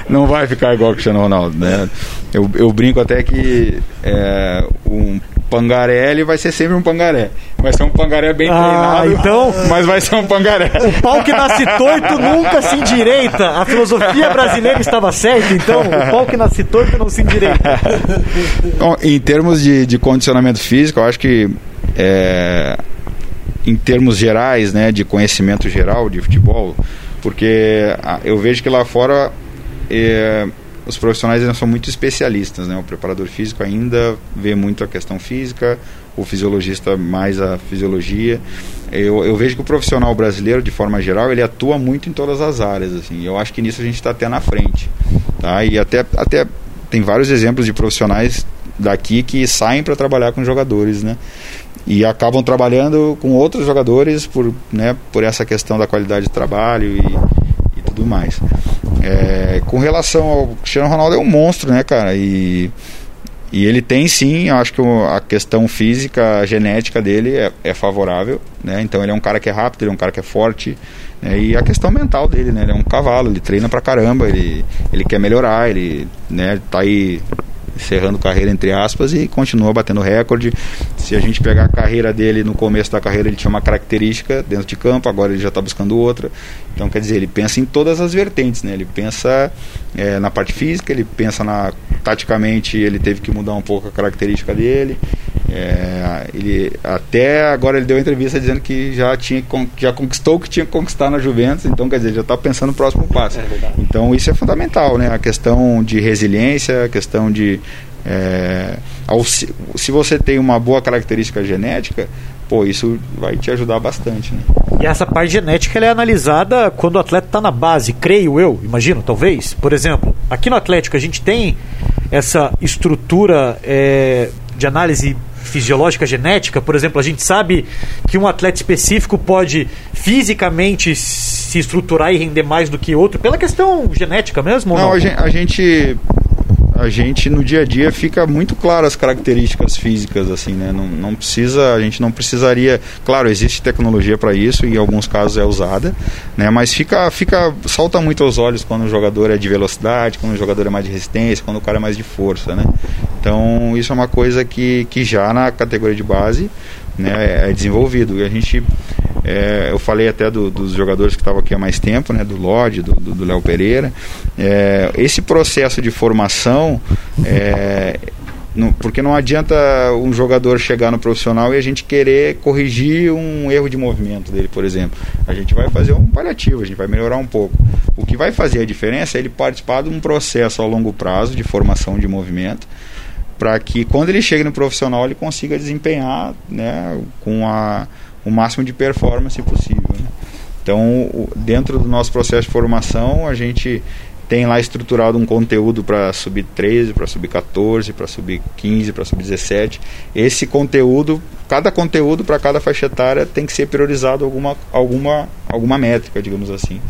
não vai ficar igual o Cristiano Ronaldo, né? Eu, eu brinco até que é, um pangaré ele vai ser sempre um pangaré. Vai ser um pangaré bem ah, treinado, então, mas vai ser um pangaré. O pau que nasce torto nunca se endireita. A filosofia brasileira estava certa, então o pau que nasce torto não se endireita. Bom, em termos de, de condicionamento físico, eu acho que é, em termos gerais, né, de conhecimento geral de futebol, porque ah, eu vejo que lá fora é, os profissionais ainda são muito especialistas, né? O preparador físico ainda vê muito a questão física, o fisiologista mais a fisiologia. Eu, eu vejo que o profissional brasileiro, de forma geral, ele atua muito em todas as áreas, assim. Eu acho que nisso a gente está até na frente, tá? E até, até tem vários exemplos de profissionais daqui que saem para trabalhar com jogadores, né? E acabam trabalhando com outros jogadores por, né, por essa questão da qualidade de trabalho e, e tudo mais. É, com relação ao Cristiano Ronaldo é um monstro, né, cara? E, e ele tem sim, eu acho que a questão física, a genética dele é, é, favorável, né? Então ele é um cara que é rápido, ele é um cara que é forte, né? E a questão mental dele, né? Ele é um cavalo, ele treina pra caramba, ele, ele quer melhorar, ele né, tá aí encerrando carreira entre aspas e continua batendo recorde. Se a gente pegar a carreira dele no começo da carreira, ele tinha uma característica dentro de campo, agora ele já está buscando outra. Então, quer dizer, ele pensa em todas as vertentes, né? Ele pensa é, na parte física, ele pensa na taticamente, ele teve que mudar um pouco a característica dele. É, ele até agora ele deu uma entrevista dizendo que já tinha já conquistou o que tinha que conquistar na Juventus, então quer dizer já está pensando no próximo passo. É então isso é fundamental, né? A questão de resiliência, a questão de é, ao, se, você tem uma boa característica genética, pô, isso vai te ajudar bastante. Né? E essa parte genética ela é analisada quando o atleta está na base, creio eu, imagino, talvez. Por exemplo, aqui no Atlético a gente tem essa estrutura é, de análise fisiológica genética? Por exemplo, a gente sabe que um atleta específico pode fisicamente se estruturar e render mais do que outro pela questão genética mesmo? Não, não? A, gente, a gente a gente no dia a dia fica muito claro as características físicas assim né? Não, não precisa a gente não precisaria claro existe tecnologia para isso e em alguns casos é usada né? Mas fica fica salta muito aos olhos quando o jogador é de velocidade quando o jogador é mais de resistência quando o cara é mais de força né? Então isso é uma coisa que que já na categoria de base né, é desenvolvido. E a gente, é, eu falei até do, dos jogadores que estavam aqui há mais tempo, né, do Lodge, do Léo Pereira. É, esse processo de formação, é, porque não adianta um jogador chegar no profissional e a gente querer corrigir um erro de movimento dele, por exemplo. A gente vai fazer um paliativo, a gente vai melhorar um pouco. O que vai fazer a diferença é ele participar de um processo a longo prazo de formação de movimento para que quando ele chegue no profissional ele consiga desempenhar né, com a, o máximo de performance possível. Né? Então, dentro do nosso processo de formação, a gente tem lá estruturado um conteúdo para sub 13, para sub 14, para sub 15, para sub 17. Esse conteúdo, cada conteúdo para cada faixa etária tem que ser priorizado alguma alguma alguma métrica, digamos assim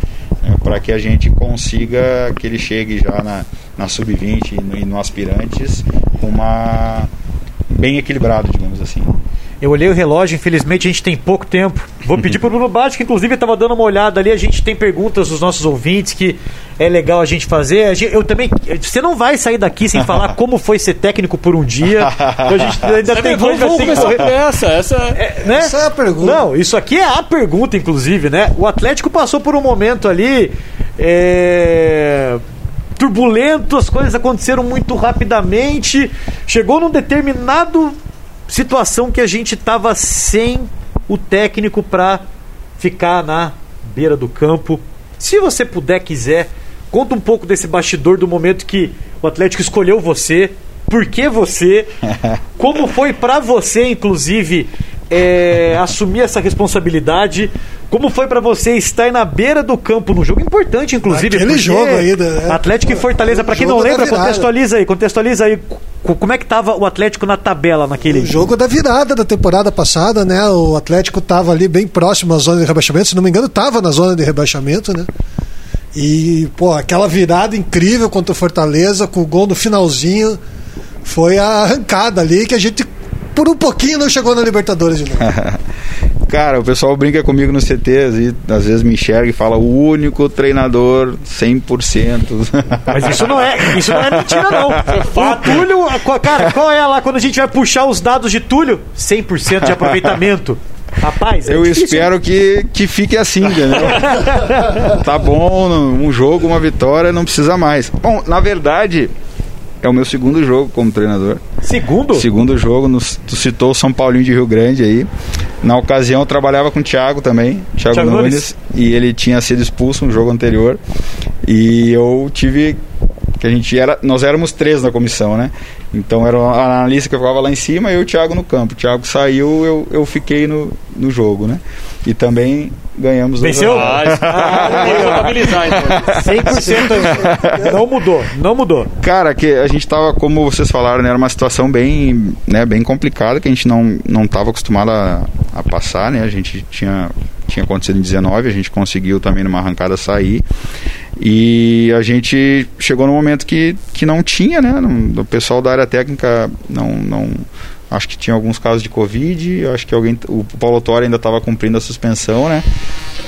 né, para que a gente consiga que ele chegue já na, na sub-20 e no, e no aspirantes uma bem equilibrado, digamos assim. Eu olhei o relógio, infelizmente a gente tem pouco tempo. Vou pedir para o Bruno Bate, que inclusive estava dando uma olhada ali. A gente tem perguntas dos nossos ouvintes que é legal a gente fazer. Eu também. Você não vai sair daqui sem falar [LAUGHS] como foi ser técnico por um dia. Então a gente ainda é tem vamos, vamos começar com essa. Essa, é, né? essa é a pergunta. Não, isso aqui é a pergunta, inclusive, né? O Atlético passou por um momento ali. É turbulento, as coisas aconteceram muito rapidamente. Chegou num determinado situação que a gente estava sem o técnico para ficar na beira do campo. Se você puder, quiser, conta um pouco desse bastidor do momento que o Atlético escolheu você, por que você, [LAUGHS] como foi para você, inclusive, é, assumir essa responsabilidade. Como foi para você estar na beira do campo no jogo importante, inclusive? Aquele jogo ainda. É. Atlético e Fortaleza, para quem não lembra, contextualiza aí, contextualiza aí como é que tava o Atlético na tabela naquele o jogo da virada da temporada passada, né? O Atlético tava ali bem próximo à zona de rebaixamento, se não me engano, tava na zona de rebaixamento, né? E, pô, aquela virada incrível contra o Fortaleza, com o gol no finalzinho, foi a arrancada ali que a gente por um pouquinho não chegou na Libertadores de novo. [LAUGHS] Cara, o pessoal brinca comigo no CT e às vezes me enxerga e fala o único treinador 100%. [LAUGHS] Mas isso não é, isso não é mentira não. [LAUGHS] É fato. O Túlio, cara, qual é lá quando a gente vai puxar os dados de Túlio? 100% de aproveitamento. Rapaz, é eu difícil, espero que, que fique assim, entendeu? tá bom, um jogo, uma vitória, não precisa mais. Bom, na verdade, é o meu segundo jogo como treinador. Segundo? Segundo jogo, no, tu citou o São Paulinho de Rio Grande aí. Na ocasião eu trabalhava com o Thiago também, Thiago, Thiago Nunes, Nunes, e ele tinha sido expulso no jogo anterior. E eu tive que a gente era, nós éramos três na comissão, né? Então era a analista que ficava lá em cima e o Thiago no campo. O Thiago saiu, eu, eu fiquei no, no jogo, né? E também ganhamos Venceu? Ah, ah, [LAUGHS] então. 100% não mudou, não mudou. Cara, que a gente tava, como vocês falaram, né, era uma situação bem, né, bem complicada que a gente não não tava acostumado a, a passar, né? A gente tinha tinha acontecido em 19, a gente conseguiu também numa arrancada sair. E a gente chegou no momento que, que não tinha, né? o pessoal da área técnica não, não. Acho que tinha alguns casos de Covid, acho que alguém. O Paulo Torre ainda estava cumprindo a suspensão, né?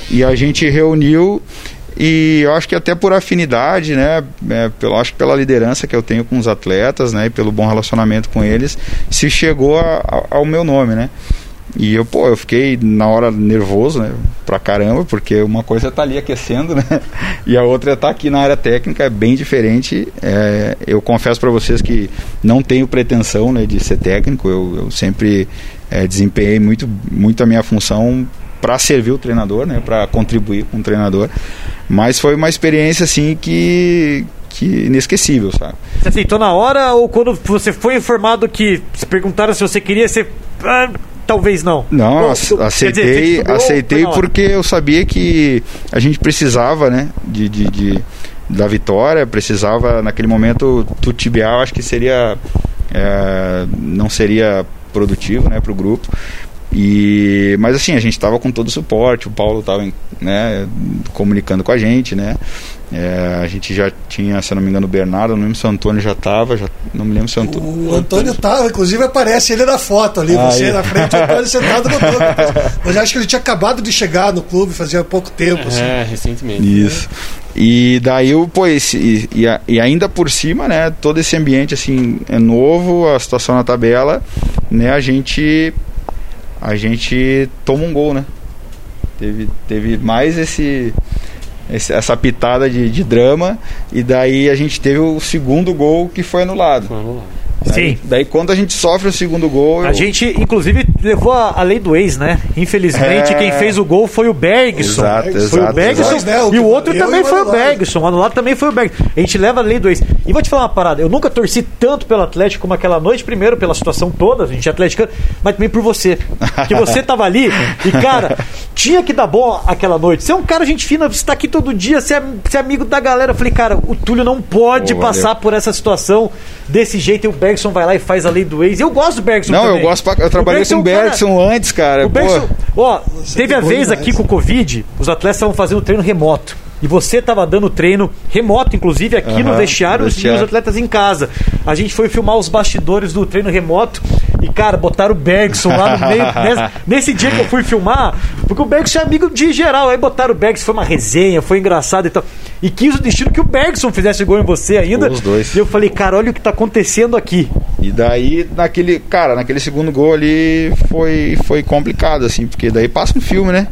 E a gente reuniu e eu acho que até por afinidade, né, é, pelo, acho que pela liderança que eu tenho com os atletas, né, e pelo bom relacionamento com eles, se chegou a, a, ao meu nome, né. E eu, pô, eu fiquei na hora nervoso, né? Pra caramba, porque uma coisa tá ali aquecendo, né? [LAUGHS] E a outra tá aqui na área técnica, é bem diferente. É, eu confesso para vocês que não tenho pretensão né, de ser técnico, eu, eu sempre é, desempenhei muito, muito a minha função para servir o treinador, né? Para contribuir com o treinador. Mas foi uma experiência, assim, que, que inesquecível, sabe? Você aceitou na hora ou quando você foi informado que se perguntaram se você queria ser ah, talvez não. Não, aceitei, dizer, aceitei porque eu sabia que a gente precisava, né, de, de, de, da vitória, precisava naquele momento tutibial, acho que seria é, não seria produtivo, né, para o grupo. E, mas assim, a gente estava com todo o suporte, o Paulo estava né, comunicando com a gente, né? É, a gente já tinha, se eu não me engano, o Bernardo, não lembro se o Antônio já estava, já, não me lembro se o Antônio. O Antônio estava, inclusive aparece ele na foto ali, ah, você na frente, o Antônio sentado no banco. [LAUGHS] Mas acho que ele tinha acabado de chegar no clube, fazia pouco tempo. Assim. É, recentemente. Isso. E daí, pô, esse, e, e, ainda por cima, né, todo esse ambiente assim é novo, a situação na tabela, né, a gente a gente toma um gol, né? Teve, teve mais esse essa pitada de, de, drama e daí a gente teve o segundo gol que foi anulado. Foi anulado. Sim. Daí quando a gente sofre o segundo gol. A eu... gente, inclusive, levou a, a, lei do ex, né? Infelizmente, é... quem fez o gol foi o Bergson. Exato, foi exato, o Bergson. Exato. E o outro eu também foi o Bergson. O anulado também foi o Bergson. A gente leva a lei do ex. E vou te falar uma parada. Eu nunca torci tanto pelo Atlético como aquela noite. Primeiro, pela situação toda, a gente é atleticano, mas também por você. Que você [LAUGHS] tava ali e, cara, tinha que dar bom aquela noite. Você é um cara, gente fina, você tá aqui todo dia, você é, você é amigo da galera. Eu falei, cara, o Túlio não pode passar valeu. por essa situação desse jeito. E o Bergson vai lá e faz a lei do ex. Eu gosto do Bergson Não, também. eu gosto. Pra, eu trabalhei com o Bergson cara, antes, cara. O Bergson, ó, teve a vez aqui com o Covid, os atletas estavam fazendo treino remoto. E você estava dando treino remoto, inclusive aqui uhum, no vestiário, vestiário, e os atletas em casa. A gente foi filmar os bastidores do treino remoto e, cara, botaram o Bergson lá no meio. [LAUGHS] nesse, nesse, dia que eu fui filmar, porque o Bergson é amigo de geral. Aí botaram o Bergson, foi uma resenha, foi engraçado e tal. E quis o destino que o Bergson fizesse gol em você ainda. Os dois. E eu falei, cara, olha o que está acontecendo aqui. E daí, naquele, cara, naquele segundo gol ali foi, foi complicado, assim, porque daí passa um filme, né?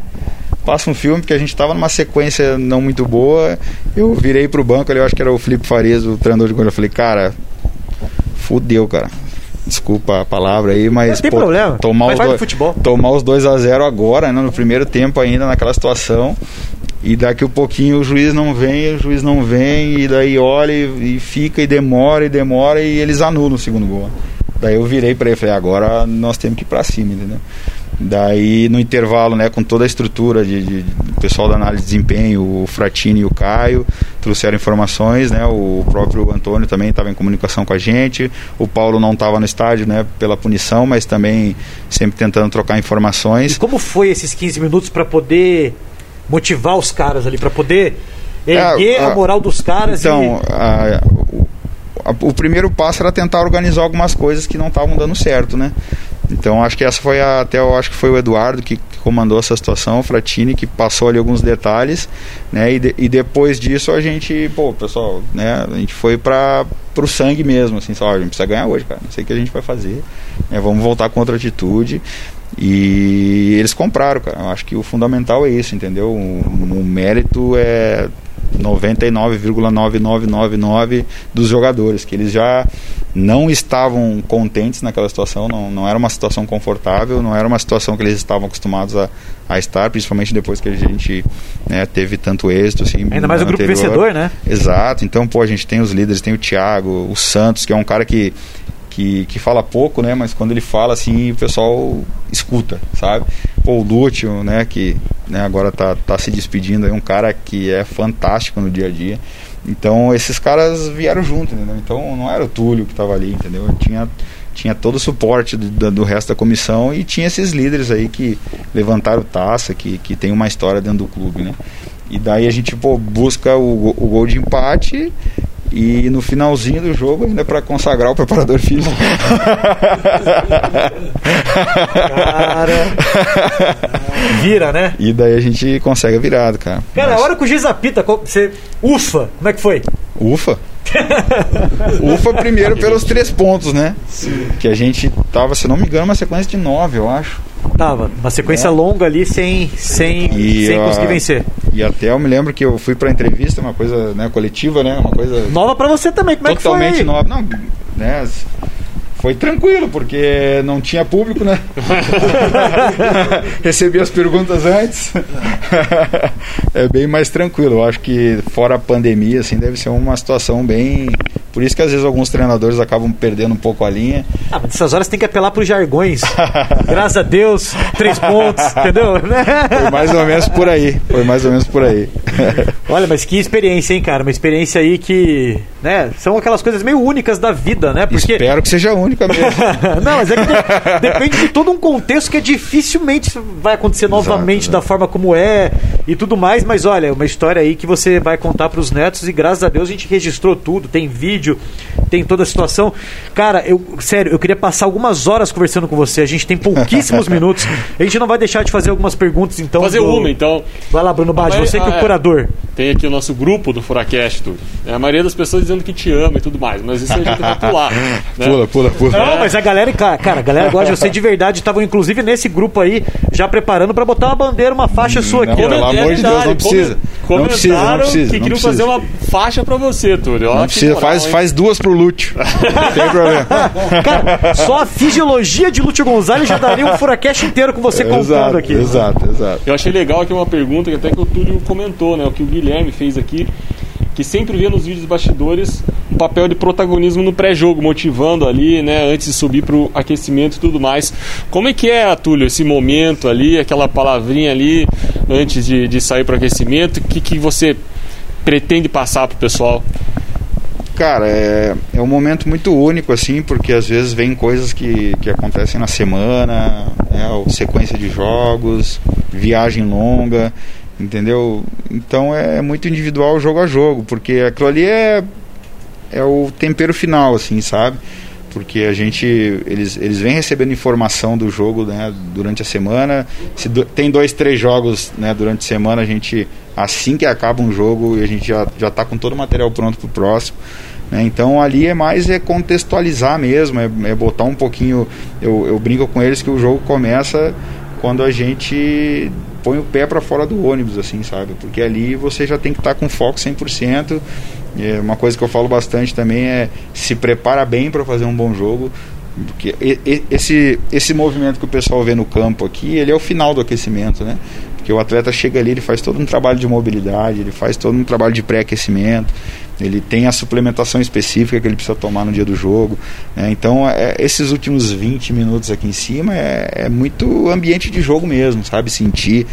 passa um filme, porque a gente estava numa sequência não muito boa. Eu virei pro banco ali, eu acho que era o Felipe Farias, o treinador de goleiro. Eu falei, cara, fudeu, cara. Desculpa a palavra aí, mas. Não tem pô, problema. Tomar, os dois, futebol. tomar os 2 a 0 agora, né, no primeiro tempo ainda, naquela situação. E daqui um pouquinho o juiz não vem, o juiz não vem, e daí olha e, e fica e demora e demora e eles anulam o segundo gol. Daí eu virei para ele e falei, agora nós temos que ir para cima, entendeu? Daí no intervalo, né, com toda a estrutura de, de, do pessoal da análise de desempenho, o Fratini e o Caio trouxeram informações, né, o próprio Antônio também estava em comunicação com a gente, o Paulo não estava no estádio, né, pela punição, mas também sempre tentando trocar informações. E como foi esses 15 minutos para poder motivar os caras ali, para poder erguer é, a, a, moral dos caras? Então, e... a, o, o primeiro passo era tentar organizar algumas coisas que não estavam dando certo, né? Então acho que essa foi a, até eu acho que foi o Eduardo que, que comandou essa situação, o Fratini que passou ali alguns detalhes, né? E, de, e depois disso a gente, pô, pessoal, né? A gente foi para pro sangue mesmo, assim, só, a gente precisa ganhar hoje, cara. Não sei o que a gente vai fazer. Né, vamos voltar com outra atitude. E eles compraram, cara. Eu acho que o fundamental é isso, entendeu? O, o mérito é 99,9999 dos jogadores, que eles já não estavam contentes naquela situação, não, não era uma situação confortável, não era uma situação que eles estavam acostumados a, a estar, principalmente depois que a gente né, teve tanto êxito. Assim, Ainda mais o grupo anterior. vencedor, né? Exato, então, pô, a gente tem os líderes, tem o Thiago, o Santos, que é um cara que que, que fala pouco, né? Mas quando ele fala assim, o pessoal escuta, sabe? Pô, o Lúcio, né? Que né, agora tá, tá se despedindo, é um cara que é fantástico no dia a dia. Então esses caras vieram junto, entendeu? Então não era o Túlio que estava ali, entendeu? Tinha, tinha todo o suporte do, do, resto da comissão e tinha esses líderes aí que levantaram taça, que, que tem uma história dentro do clube, né? E daí a gente pô, busca o, o gol de empate e no finalzinho do jogo, ainda para consagrar o preparador físico. Cara. Vira, né? E daí a gente consegue a virada, cara. Cara, Mas... a hora que o Giz apita, você. Ufa! Como é que foi? Ufa! Ufa primeiro pelos três pontos, né? Sim. Que a gente tava, se não me engano, uma sequência de nove, eu acho. Tava, uma sequência é. longa ali sem, sem, e, sem conseguir vencer. E até eu me lembro que eu fui pra entrevista, uma coisa né, coletiva, né? Uma coisa. Nova pra você também, como é que foi? Totalmente nova. Não, né? Foi tranquilo, porque não tinha público, né? [LAUGHS] Recebi as perguntas antes. [LAUGHS] é bem mais tranquilo. Eu acho que fora a pandemia, assim, deve ser uma situação bem, Por isso que às vezes alguns treinadores acabam perdendo um pouco a linha. Ah, mas nessas horas tem que apelar para os jargões. [LAUGHS] Graças a Deus, três pontos, entendeu? Foi mais ou menos por aí. Foi mais ou menos por aí. Olha, mas que experiência, hein, cara? Uma experiência aí que, né, são aquelas coisas meio únicas da vida, né? Porque... Espero que seja única mesmo. [LAUGHS] Não, mas é que de, depende de todo um contexto que é dificilmente vai acontecer novamente Exato, da forma como é e tudo mais. Mas olha, uma história aí que você vai contar para os netos e graças a Deus a gente registrou tudo, tem vídeo, tem toda a situação. Cara, eu, sério, eu queria passar algumas horas conversando com você. A gente tem pouquíssimos [LAUGHS] minutos. A gente não vai deixar de fazer algumas perguntas, então. Fazer do... uma, então. Vai lá, Bruno Bade, você que é o ah, é. curador. Tem aqui o nosso grupo do Furacast, tudo. É a maioria das pessoas dizendo que te ama e tudo mais, mas isso a gente vai pular. [LAUGHS] Né? Pula, pula, pula. Não, mas a galera, cara, a galera gosta de você de verdade. Estavam inclusive nesse grupo aí, já preparando para botar uma bandeira, uma faixa hum, sua aqui. Não, pelo amor de Deus, não precisa. Não precisa, não precisa. que queriam fazer uma faixa para você, Túlio. Não precisa, faz, faz duas pro Lúcio. [LAUGHS] não tem problema. Cara, só a fisiologia de Lúcio Gonzalez já daria um furacast inteiro com você contando exato, aqui. Exato, exato. Eu achei legal aqui uma pergunta que até que o Túlio comentou, né? O que o Guilherme fez aqui que sempre vê nos vídeos bastidores um papel de protagonismo no pré-jogo, motivando ali, né, antes de subir para o aquecimento e tudo mais. Como é que é, Túlio, esse momento ali, aquela palavrinha ali, antes de, de sair para o aquecimento? O que, que você pretende passar para o pessoal? Cara, é, é um momento muito único, assim, porque às vezes vem coisas que, que acontecem na semana, né, sequência de jogos, viagem longa, entendeu? Então é muito individual jogo a jogo, porque aquilo ali é, é o tempero final, assim, sabe? Porque a gente, eles, eles vêm recebendo informação do jogo né, durante a semana. Se do, tem dois, três jogos né, durante a semana, a gente, assim que acaba um jogo, a gente já, já tá com todo o material pronto pro próximo. Né? Então ali é mais é contextualizar mesmo, é, é botar um pouquinho. Eu, eu brinco com eles que o jogo começa quando a gente põe o pé para fora do ônibus, assim, sabe? Porque ali você já tem que estar tá com foco 100%. É uma coisa que eu falo bastante também é se prepara bem para fazer um bom jogo. Porque esse, esse movimento que o pessoal vê no campo aqui, ele é o final do aquecimento, né? Porque o atleta chega ali, ele faz todo um trabalho de mobilidade, ele faz todo um trabalho de pré-aquecimento, ele tem a suplementação específica que ele precisa tomar no dia do jogo. Né? Então, é, esses últimos 20 minutos aqui em cima é, é muito ambiente de jogo mesmo, sabe? Sentir.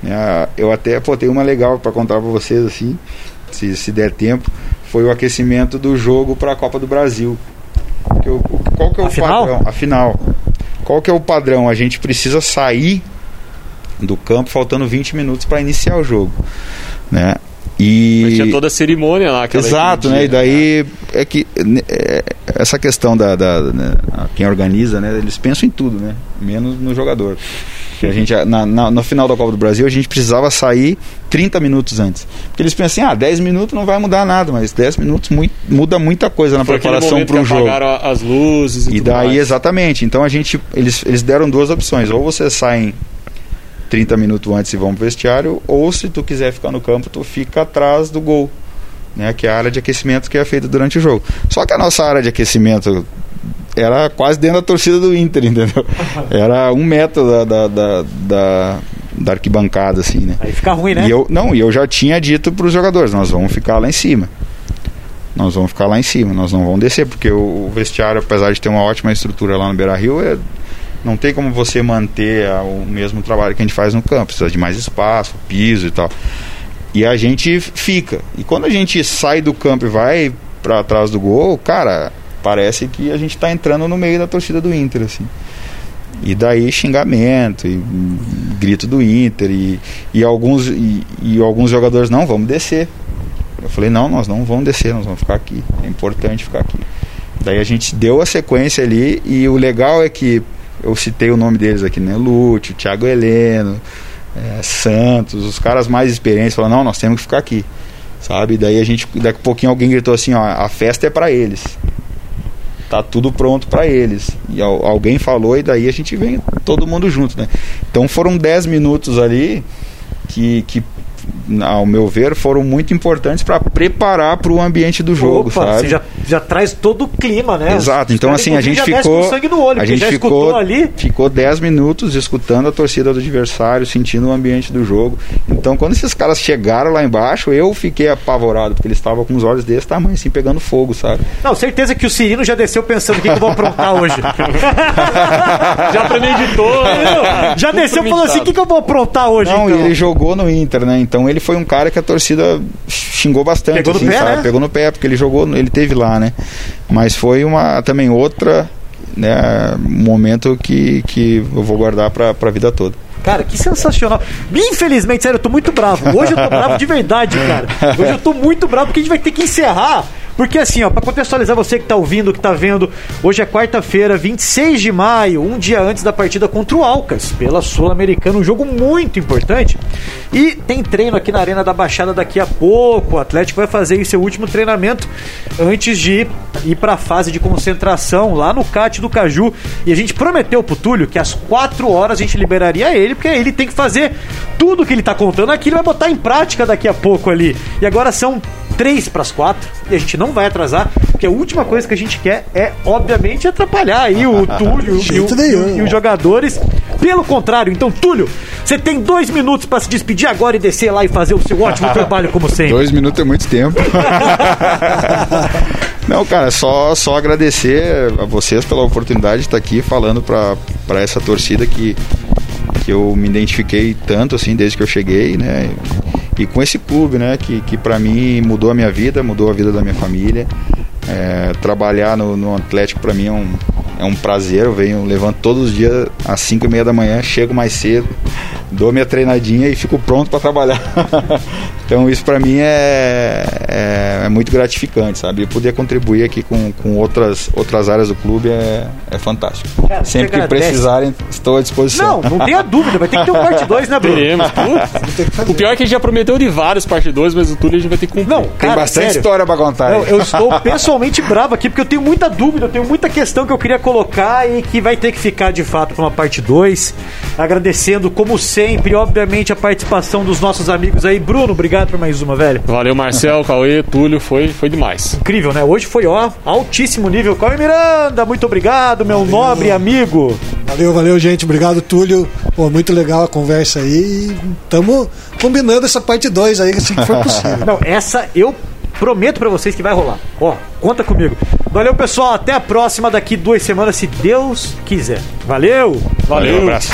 Né? Eu até pô, tenho uma legal para contar para vocês, assim, se, se der tempo. Foi o aquecimento do jogo para a Copa do Brasil. Eu, qual que é o Afinal? padrão? Afinal, qual que é o padrão? A gente precisa sair do campo faltando 20 minutos para iniciar o jogo, né? E Mas tinha toda a cerimônia lá. Exato, né? E daí né? é que é, essa questão da, da né, quem organiza, né? Eles pensam em tudo, né? Menos no jogador. Que a gente na, na, no final da Copa do Brasil a gente precisava sair 30 minutos antes. Porque eles pensam assim, ah, 10 minutos não vai mudar nada, mas 10 minutos muito, muda muita coisa na Foi preparação para um jogo. as luzes e, e daí mais. exatamente. Então a gente eles, eles deram duas opções, ou você sai 30 minutos antes e vão pro vestiário, ou se tu quiser ficar no campo, tu fica atrás do gol, né, que é a área de aquecimento que é feita durante o jogo. Só que a nossa área de aquecimento era quase dentro da torcida do Inter, [LAUGHS] entendeu? Era um metro da, da, da, da, da arquibancada, assim, né? Aí fica ruim, né? E eu, não, e eu já tinha dito para os jogadores, nós vamos ficar lá em cima. Nós vamos ficar lá em cima, nós não vamos descer, porque o, o vestiário, apesar de ter uma ótima estrutura lá no Beira Rio, é não tem como você manter o mesmo trabalho que a gente faz no campo, precisa de mais espaço, piso e tal. E a gente fica. E quando a gente sai do campo e vai para trás do gol, cara, parece que a gente está entrando no meio da torcida do Inter, assim. E daí xingamento, e grito do Inter, e, e, alguns, e, e alguns jogadores, não, vamos descer. Eu falei, não, nós não vamos descer, nós vamos ficar aqui. É importante ficar aqui. Daí a gente deu a sequência ali, e o legal é que eu citei o nome deles aqui, né? Lúcio, Thiago Heleno, é, Santos, os caras mais experientes falaram, não, nós temos que ficar aqui. Sabe? Daí a gente, daqui a pouquinho alguém gritou assim, ó, a festa é para eles. Tá tudo pronto para eles. E alguém falou e daí a gente vem todo mundo junto, né? Então foram 10 minutos ali que, que ao meu ver, foram muito importantes para preparar para o ambiente do jogo, Opa, sabe? Você já, já traz todo o clima, né? Exato. Então assim a gente inclusive, já desce ficou, com sangue no olho, a porque gente já ficou escutou ali. ficou 10 minutos escutando a torcida do adversário, sentindo o ambiente do jogo. Então quando esses caras chegaram lá embaixo, eu fiquei apavorado porque eles estavam com os olhos desse tamanho, assim pegando fogo, sabe? Não, certeza que o Cirino já desceu pensando o que, que eu vou aprontar hoje. [LAUGHS] Já premeditou. já Tudo desceu falando assim: o que, que eu vou aprontar hoje? Não, então? e ele jogou no Inter, né? Então ele foi um cara que a torcida xingou bastante, Pegou no assim, pé, sabe? né? Pegou no pé, porque ele jogou, ele teve lá, né? Mas foi uma também outra, né, momento que, que eu vou guardar pra, pra vida toda. Cara, que sensacional. Infelizmente, sério, eu tô muito bravo. Hoje eu tô bravo de verdade, cara. Hoje eu tô muito bravo porque a gente vai ter que encerrar. Porque assim, ó, pra contextualizar você que tá ouvindo, que tá vendo, hoje é quarta-feira, 26 de maio, um dia antes da partida contra o Alcas, pela Sul-Americana, um jogo muito importante. E tem treino aqui na Arena da Baixada daqui a pouco. O Atlético vai fazer seu último treinamento antes de ir pra fase de concentração lá no CAT do Caju. E a gente prometeu pro Túlio que às 4 horas a gente liberaria ele, porque ele tem que fazer tudo que ele tá contando aqui, ele vai botar em prática daqui a pouco ali. E agora são três para as quatro e a gente não vai atrasar, porque a última coisa que a gente quer é, obviamente, atrapalhar aí o [LAUGHS] Túlio e, o- e os jogadores. Pelo contrário, então, Túlio, você tem dois minutos para se despedir agora e descer lá e fazer o seu ótimo [LAUGHS] trabalho, como sempre. Dois minutos é muito tempo. [LAUGHS] Não, cara, só, só agradecer a vocês pela oportunidade de estar aqui falando para essa torcida que, que eu me identifiquei tanto assim desde que eu cheguei, né? E com esse clube, né? Que, que para mim mudou a minha vida, mudou a vida da minha família. É, trabalhar no, no Atlético para mim é um, é um prazer. Eu venho, levanto todos os dias às 5 e meia da manhã, chego mais cedo, dou minha treinadinha e fico pronto para trabalhar. [LAUGHS] então isso para mim é, é, é muito gratificante, sabe? E poder contribuir aqui com, com outras, outras áreas do clube é, é fantástico. Cara, Sempre que agradece. precisarem, estou à disposição. Não, não tenha dúvida, vai ter que ter um parte 2, né, Bruno? Teremos. O pior é que a gente já prometeu de vários parte 2, mas o Túlio a gente vai ter que cumprir. Não, Tem cara, bastante sério. história para contar. Não, eu estou [LAUGHS] pessoalmente bravo aqui porque eu tenho muita dúvida, eu tenho muita questão que eu queria colocar e que vai ter que ficar de fato para uma parte 2. Agradecendo, como sempre, obviamente, a participação dos nossos amigos aí. Bruno, obrigado por mais uma, velho. Valeu, Marcel, Cauê, Túlio, foi, foi demais. Incrível, né? Hoje foi, ó, altíssimo nível. Cauê Miranda, muito obrigado, meu nobre amigo. Valeu, valeu, gente. Obrigado, Túlio. Pô, muito legal a conversa aí. Tamo combinando essa parte 2 aí, assim que for possível. [LAUGHS] Não, essa eu prometo pra vocês que vai rolar. Ó, conta comigo. Valeu, pessoal. Até a próxima daqui duas semanas, se Deus quiser. Valeu! Valeu, Um abraço.